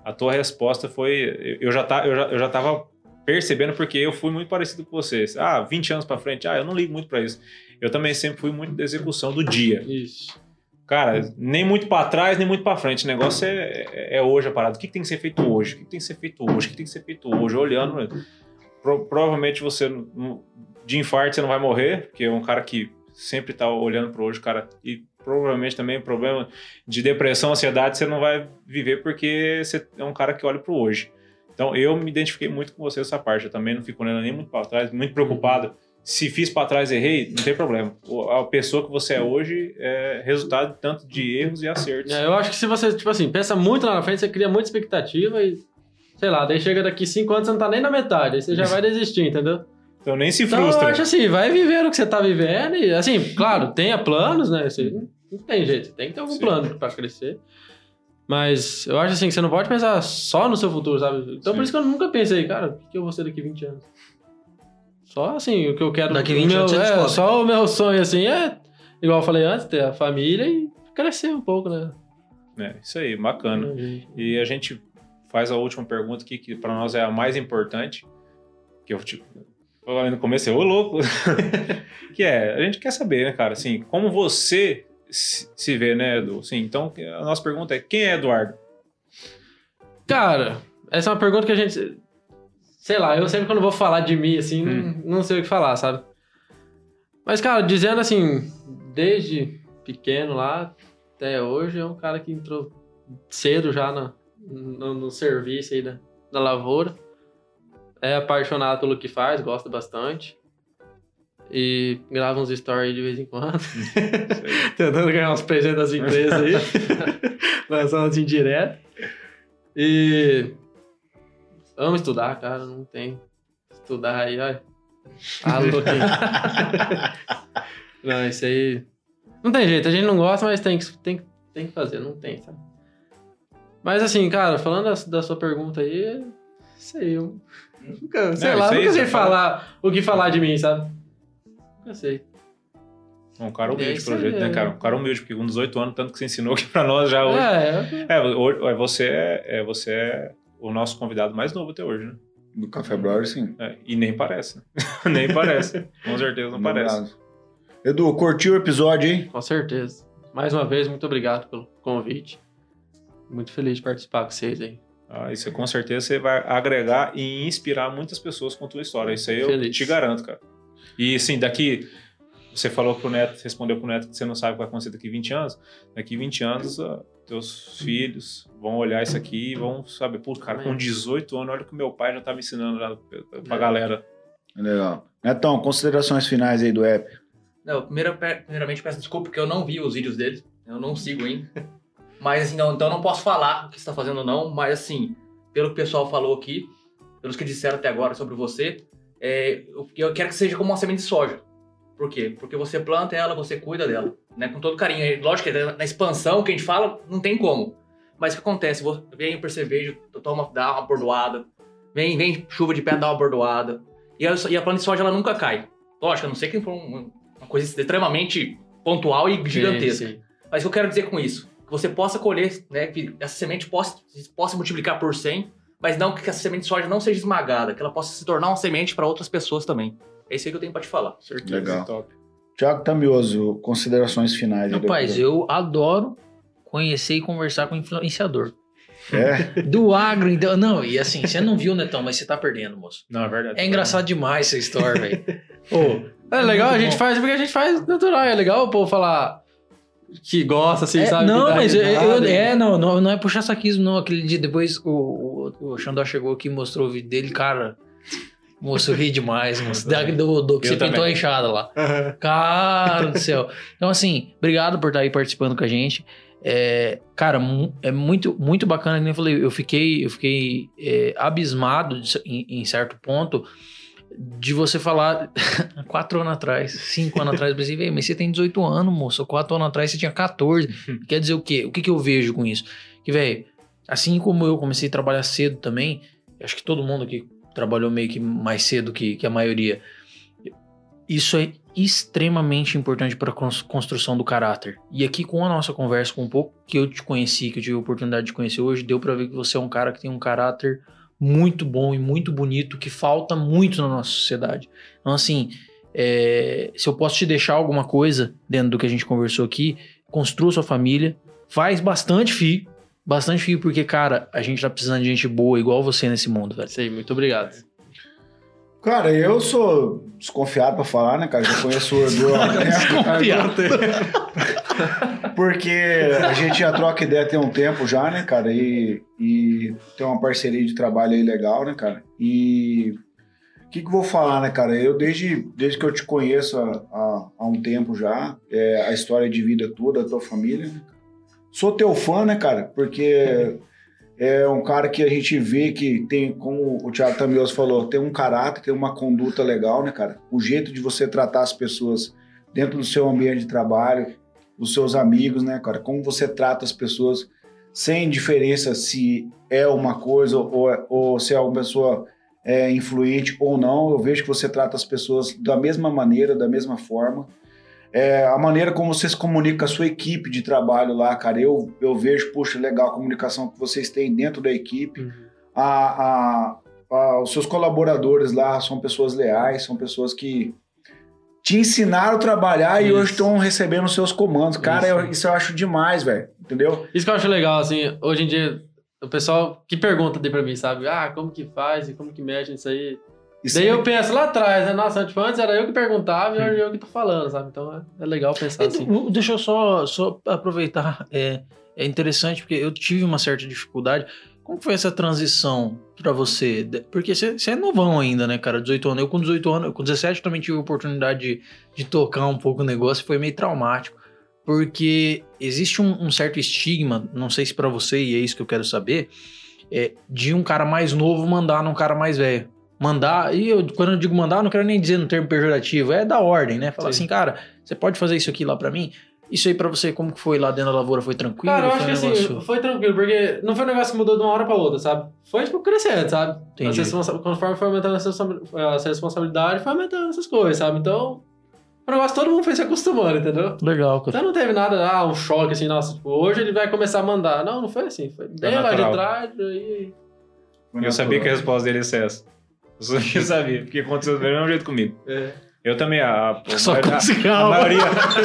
a tua resposta foi. Eu já, tá, eu, já, eu já tava percebendo, porque eu fui muito parecido com vocês. Ah, 20 anos pra frente, ah, eu não ligo muito pra isso. Eu também sempre fui muito da execução do dia. Isso. Cara, nem muito pra trás, nem muito pra frente. O negócio é, é- é hoje a parada. O que, que tem que ser feito hoje? O que, que tem que ser feito hoje? O que tem que ser feito hoje? Olhando. pro- provavelmente você, de infarto, você não vai morrer, porque é um cara que sempre tá olhando pro hoje, cara. E provavelmente também problema de depressão, ansiedade, você não vai viver porque você é um cara que olha pro hoje. Então eu me identifiquei muito com você nessa parte. Eu também não fico olhando nem muito pra trás, muito preocupado. Se fiz pra trás errei, não tem problema. A pessoa que você é hoje é resultado tanto de erros e acertos. É, eu acho que se você, tipo assim, pensa muito lá na frente, você cria muita expectativa e, sei lá, daí chega daqui cinco anos você não tá nem na metade, aí você já vai desistir, entendeu? Então nem se Então eu frustra. acho assim, vai viver o que você tá vivendo e, assim, claro, tenha planos, né? Você, não, não tem jeito, tem que ter algum Sim. plano pra crescer. Mas eu acho assim, que você não pode pensar só no seu futuro, sabe? Então por Sim. isso que eu nunca pensei, cara, o que eu vou ser daqui 20 anos? Só assim, o que eu quero. Daqui o 20 meu, anos você é. Só o meu sonho, assim, é, igual eu falei antes, ter a família e crescer um pouco, né? É, isso aí, bacana. E a gente faz a última pergunta aqui, que para nós é a mais importante. Que eu, tipo, falei no começo, eu, ô louco. que é, a gente quer saber, né, cara, assim, como você se vê, né, Edu? Assim, então, a nossa pergunta é, quem é Eduardo? Cara, essa é uma pergunta que a gente. Sei lá, eu sempre quando vou falar de mim, assim, Hum. não, não sei o que falar, sabe? Mas, cara, dizendo assim, desde pequeno lá até hoje, é um cara que entrou cedo já na- no, no serviço aí da, da lavoura. É apaixonado pelo que faz, gosta bastante. E grava uns stories de vez em quando. Tentando ganhar uns presentes das empresas aí. Lançando assim direto. E. Amo estudar, cara, não tem. Estudar aí, olha. Ah, louco aí. Não, isso aí. Não tem jeito, a gente não gosta, mas tem que, tem, tem que fazer, não tem, sabe? Mas assim, cara, falando da, da sua pergunta aí, aí. Eu nunca, sei Não, lá, aí nunca sei você fala- falar o que falar de mim, sabe? Nunca sei. Um cara É humilde, aí, jeito, né, é. cara? Um cara humilde, porque com 18 anos, tanto que você ensinou que pra nós já hoje. É, É, hoje- é, você é, é, você é o nosso convidado mais novo até hoje, né? Do Café Brother, sim. É, e nem parece, né? nem parece. Com certeza não parece. Obrigado. Edu, curtiu o episódio, hein? com certeza. Mais uma vez, muito obrigado pelo convite. Muito feliz de participar com vocês aí. Ah, isso com certeza você vai agregar e inspirar muitas pessoas com a tua história. Isso aí eu Feliz. te garanto, cara. E assim, daqui. Você falou pro Neto, respondeu pro Neto que você não sabe o que vai acontecer daqui 20 anos. Daqui 20 anos, ó, teus filhos vão olhar isso aqui e vão saber, pô, cara, com 18 anos, olha o que meu pai já tá me ensinando lá pra É. galera. Legal. Netão, considerações finais aí do app. Não, primeiro, primeiramente peço desculpa porque eu não vi os vídeos deles. Eu não sigo ainda. Mas assim, não, então eu não posso falar o que você está fazendo ou não. Mas assim, pelo que o pessoal falou aqui, pelos que disseram até agora sobre você, é, eu, quero que seja como uma semente de soja. Por quê? Porque você planta ela, você cuida dela, né? Com todo carinho. E Lógico que na expansão que a gente fala, não tem como. Mas o que acontece? Vem o percevejo, toma, dá uma bordoada. Vem, vem chuva de pedra, dá uma bordoada. E a, e a planta de soja, ela nunca cai. Lógico, a não ser que for um- uma coisa extremamente pontual e gigantesca. Sim, sim. Mas o que eu quero dizer com isso? Que você possa colher, né? Que essa semente possa, possa multiplicar por 100, mas não que essa semente de soja não seja esmagada, que ela possa se tornar uma semente para outras pessoas também. É isso aí que eu tenho para te falar. Certeza. Legal. Top. Tiago Tamioso, considerações finais. Rapaz, eu adoro conhecer e conversar com influenciador. É? Do agro, então. Não, e assim, você não viu, Netão, mas você tá perdendo, moço. Não, é verdade. É engraçado demais essa história, velho. Ô, É legal, a gente bom. faz porque a gente faz natural. É legal o povo falar que gosta, assim, É, sabe? não, mas eu, eu- é, não, não, não é puxar saquismo, não. Aquele dia depois o, o, Xandó chegou aqui e mostrou o vídeo dele, cara. Moço, eu ri demais, moço. Da- Do, do que Eu você pintou também. a enxada lá. Cara do céu. Então, assim, obrigado por estar aí participando com a gente. É, cara, é muito, muito bacana, como eu falei, eu fiquei, eu fiquei é, abismado de- em, em certo ponto de você falar quatro anos atrás, cinco anos atrás, eu pensei, "Véi, mas você tem 18 anos, moço, quatro anos atrás você tinha 14. Quer dizer o quê? O que, que eu vejo com isso? Que, velho, assim como eu comecei a trabalhar cedo também, acho que todo mundo aqui trabalhou meio que mais cedo que, que a maioria. Isso é extremamente importante para a construção do caráter. E aqui com a nossa conversa, com um pouco que eu te conheci, que eu tive a oportunidade de conhecer hoje, deu para ver que você é um cara que tem um caráter muito bom e muito bonito, que falta muito na nossa sociedade. Então, assim, é, se eu posso te deixar alguma coisa dentro do que a gente conversou aqui, construa sua família, faz bastante fio, bastante fio, porque, cara, a gente tá precisando de gente boa igual você nesse mundo, velho. Isso aí, muito obrigado. Cara, eu sou desconfiado pra falar, né, cara? Já conheço o Edu há tempo. Desconfiado. Porque a gente já troca ideia tem um tempo já, né, cara? E, e tem uma parceria de trabalho aí legal, né, cara? E o que, que eu vou falar, né, cara? Eu, desde, desde que eu te conheço há, há, há um tempo já, é, a história de vida toda da tua família, né? Sou teu fã, né, cara? Porque é um cara que a gente vê que tem, como o Thiago Tamioso falou, tem um caráter, tem uma conduta legal, né, cara? O jeito de você tratar as pessoas dentro do seu ambiente de trabalho, os seus amigos, né, cara? Como você trata as pessoas sem diferença se é uma coisa ou, ou se é uma pessoa é, influente ou não. Eu vejo que você trata as pessoas da mesma maneira, da mesma forma. É, a maneira como você se comunica com a sua equipe de trabalho lá, cara, eu, eu vejo, puxa, legal a comunicação que vocês têm dentro da equipe. A, a- a- os seus colaboradores lá são pessoas leais, são pessoas que te ensinaram a trabalhar e Isso. hoje estão recebendo os seus comandos. Cara, Isso. eu- isso eu acho demais, velho. Entendeu? Isso que eu acho legal, assim, hoje em dia, o pessoal que pergunta daí pra mim, sabe? Ah, como que faz e como que mexe nisso aí? Isso daí é- eu penso lá atrás, né? Nossa, tipo, antes era eu que perguntava e hoje eu que tô falando, sabe? Então é, é legal pensar assim. Deixa eu só, só aproveitar. É, é interessante porque eu tive uma certa dificuldade. Como foi essa transição pra você? Porque você é novão ainda, né, cara? 18 anos. Eu com 18 anos, com 17 também tive a oportunidade de, de tocar um pouco o negócio. Foi meio traumático. Porque existe um, um certo estigma, não sei se pra você, e é isso que eu quero saber, é, de um cara mais novo mandar num cara mais velho. Mandar, e eu, quando eu digo mandar, eu não quero nem dizer no termo pejorativo, é da ordem, né? Falar Sim. assim, cara, você pode fazer isso aqui lá pra mim? Isso aí pra você, como que foi lá dentro da lavoura? Foi tranquilo? Cara, eu foi acho que um assim, negócio- foi tranquilo, porque não foi um negócio que mudou de uma hora pra outra, sabe? Foi, tipo, crescendo, sabe? Entendi. Responsa- Conforme foi aumentando essa responsa- essa responsabilidade, foi aumentando essas coisas, sabe? Então, o negócio todo mundo foi se acostumando, entendeu? Legal, cara. Então não teve nada, ah, um choque assim, nossa, tipo, hoje ele vai começar a mandar. Não, não foi assim. Foi bem lá de trás, aí. Eu sabia que a resposta dele ia ser essa. Eu só que sabia, porque aconteceu do mesmo jeito comigo. É. Eu também, a, a, Só a, com a, cigarro. maioria.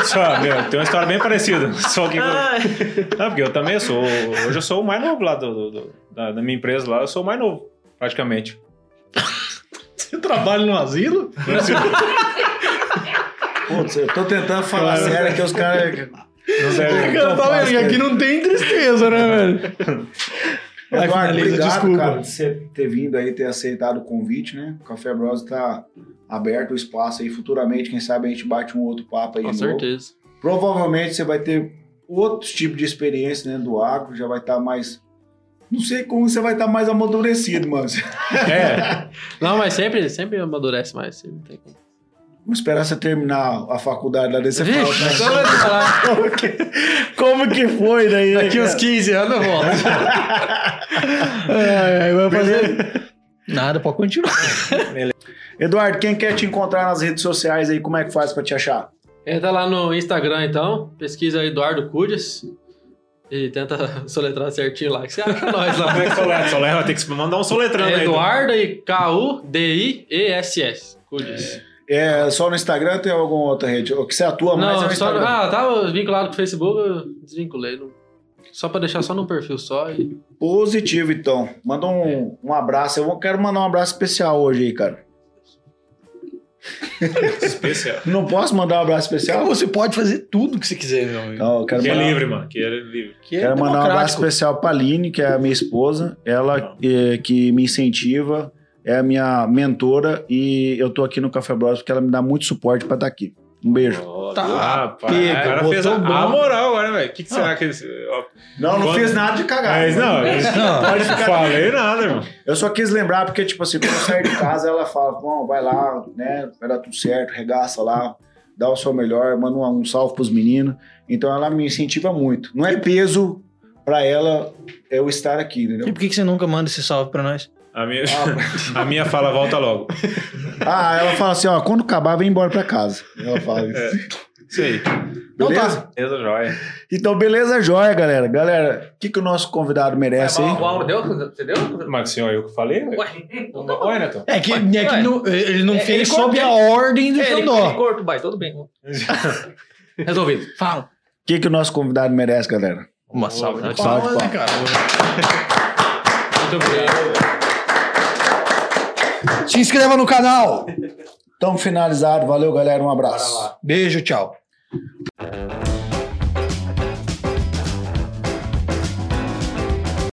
Só, meu, tem uma história bem parecida. Só que. Não, porque eu também sou. Hoje eu sou o mais novo lá do, do- do- da, da minha empresa lá, eu sou o mais novo, praticamente. Você trabalha no asilo? Putz, eu tô tentando falar Claro. sério que os caras. Não faz, cara. não tem tristeza, né, velho? Vai, Eduardo, finaliza, obrigado, desculpa. cara, de você ter vindo aí, ter aceitado o convite, né? O Café Bros tá aberto o espaço aí. Futuramente, quem sabe a gente bate um outro papo aí Com de novo. certeza. Provavelmente você vai ter outros tipos de experiência dentro do agro, já vai estar mais. Não sei como você vai estar mais amadurecido, mano. É, Não, mas sempre, sempre amadurece mais. Sempre tem como. Vamos esperar você terminar a faculdade lá desse Vixe, agora eu vou falar. como, que, como que foi daí? Daqui uns cara? 15 anos eu volto. vai fazer. Nada, pode continuar. Eduardo, quem quer te encontrar nas redes sociais aí, como é que faz pra te achar? Entra lá no Instagram então, pesquisa Eduardo Cudias e tenta soletrar certinho lá, que você acha nós lá. como é que soletra? Soletra, tem que mandar um soletrando É aí. Eduardo e K-U-D-I-E-S-S. Cudias. É só no Instagram ou tem alguma outra rede? O que você atua mais é Não, no só, Instagram. ah, tava vinculado com o Facebook, eu desvinculei. não- Só pra deixar só no perfil só e. Positivo, então. Manda um, um abraço. Eu quero mandar um abraço especial hoje aí, cara. Especial. Não posso mandar um abraço Cara, especial? você pode fazer tudo que você quiser, meu amigo. Então, eu quero Que é mandar, livre, mano. Que é livre. Que é quero mandar um abraço especial pra Aline, que é a minha esposa. Ela é, que me incentiva, é a minha mentora e eu tô aqui no Café Bros porque ela me dá muito suporte pra estar aqui. Um beijo. Tá, Rapaz, pega, o cara fez a, bom. a moral agora, velho. O que, que será que eles. Não, não Quando- fiz nada de cagar. Mas não, eles- Não, Pode não ficar falei nada, irmão. Eu só quis lembrar, porque, tipo assim, quando eu sair de casa, ela fala, bom, vai lá, né? Vai dar tudo certo, regaça lá, dá o seu melhor, manda um, um salve pros meninos. Então ela me incentiva muito. Não é peso pra ela eu estar aqui, entendeu? E por que que você nunca manda esse salve pra nós? A minha, a minha fala volta logo. Ah, ela fala assim, ó, quando acabar, vem embora pra casa. Ela fala isso. Isso aí. Beleza? Beleza, joia. Então, beleza, joia, galera. Galera, o que, que o nosso convidado merece aí? O Álvaro deu? Você deu? Mas senhor, eu que falei? Ué, Oi, Neto. É que, é que Ué. não- ele não É, fez ele sob corta- a ordem do É, ele, Xandó. ele corta, vai, tudo bem. Resolvido. Fala. que, que o nosso convidado merece, galera? Uma salva de salve de palmas, né, cara? Muito obrigado. Se inscreva no canal. Estamos finalizados. Valeu, galera. Um abraço. Beijo, tchau.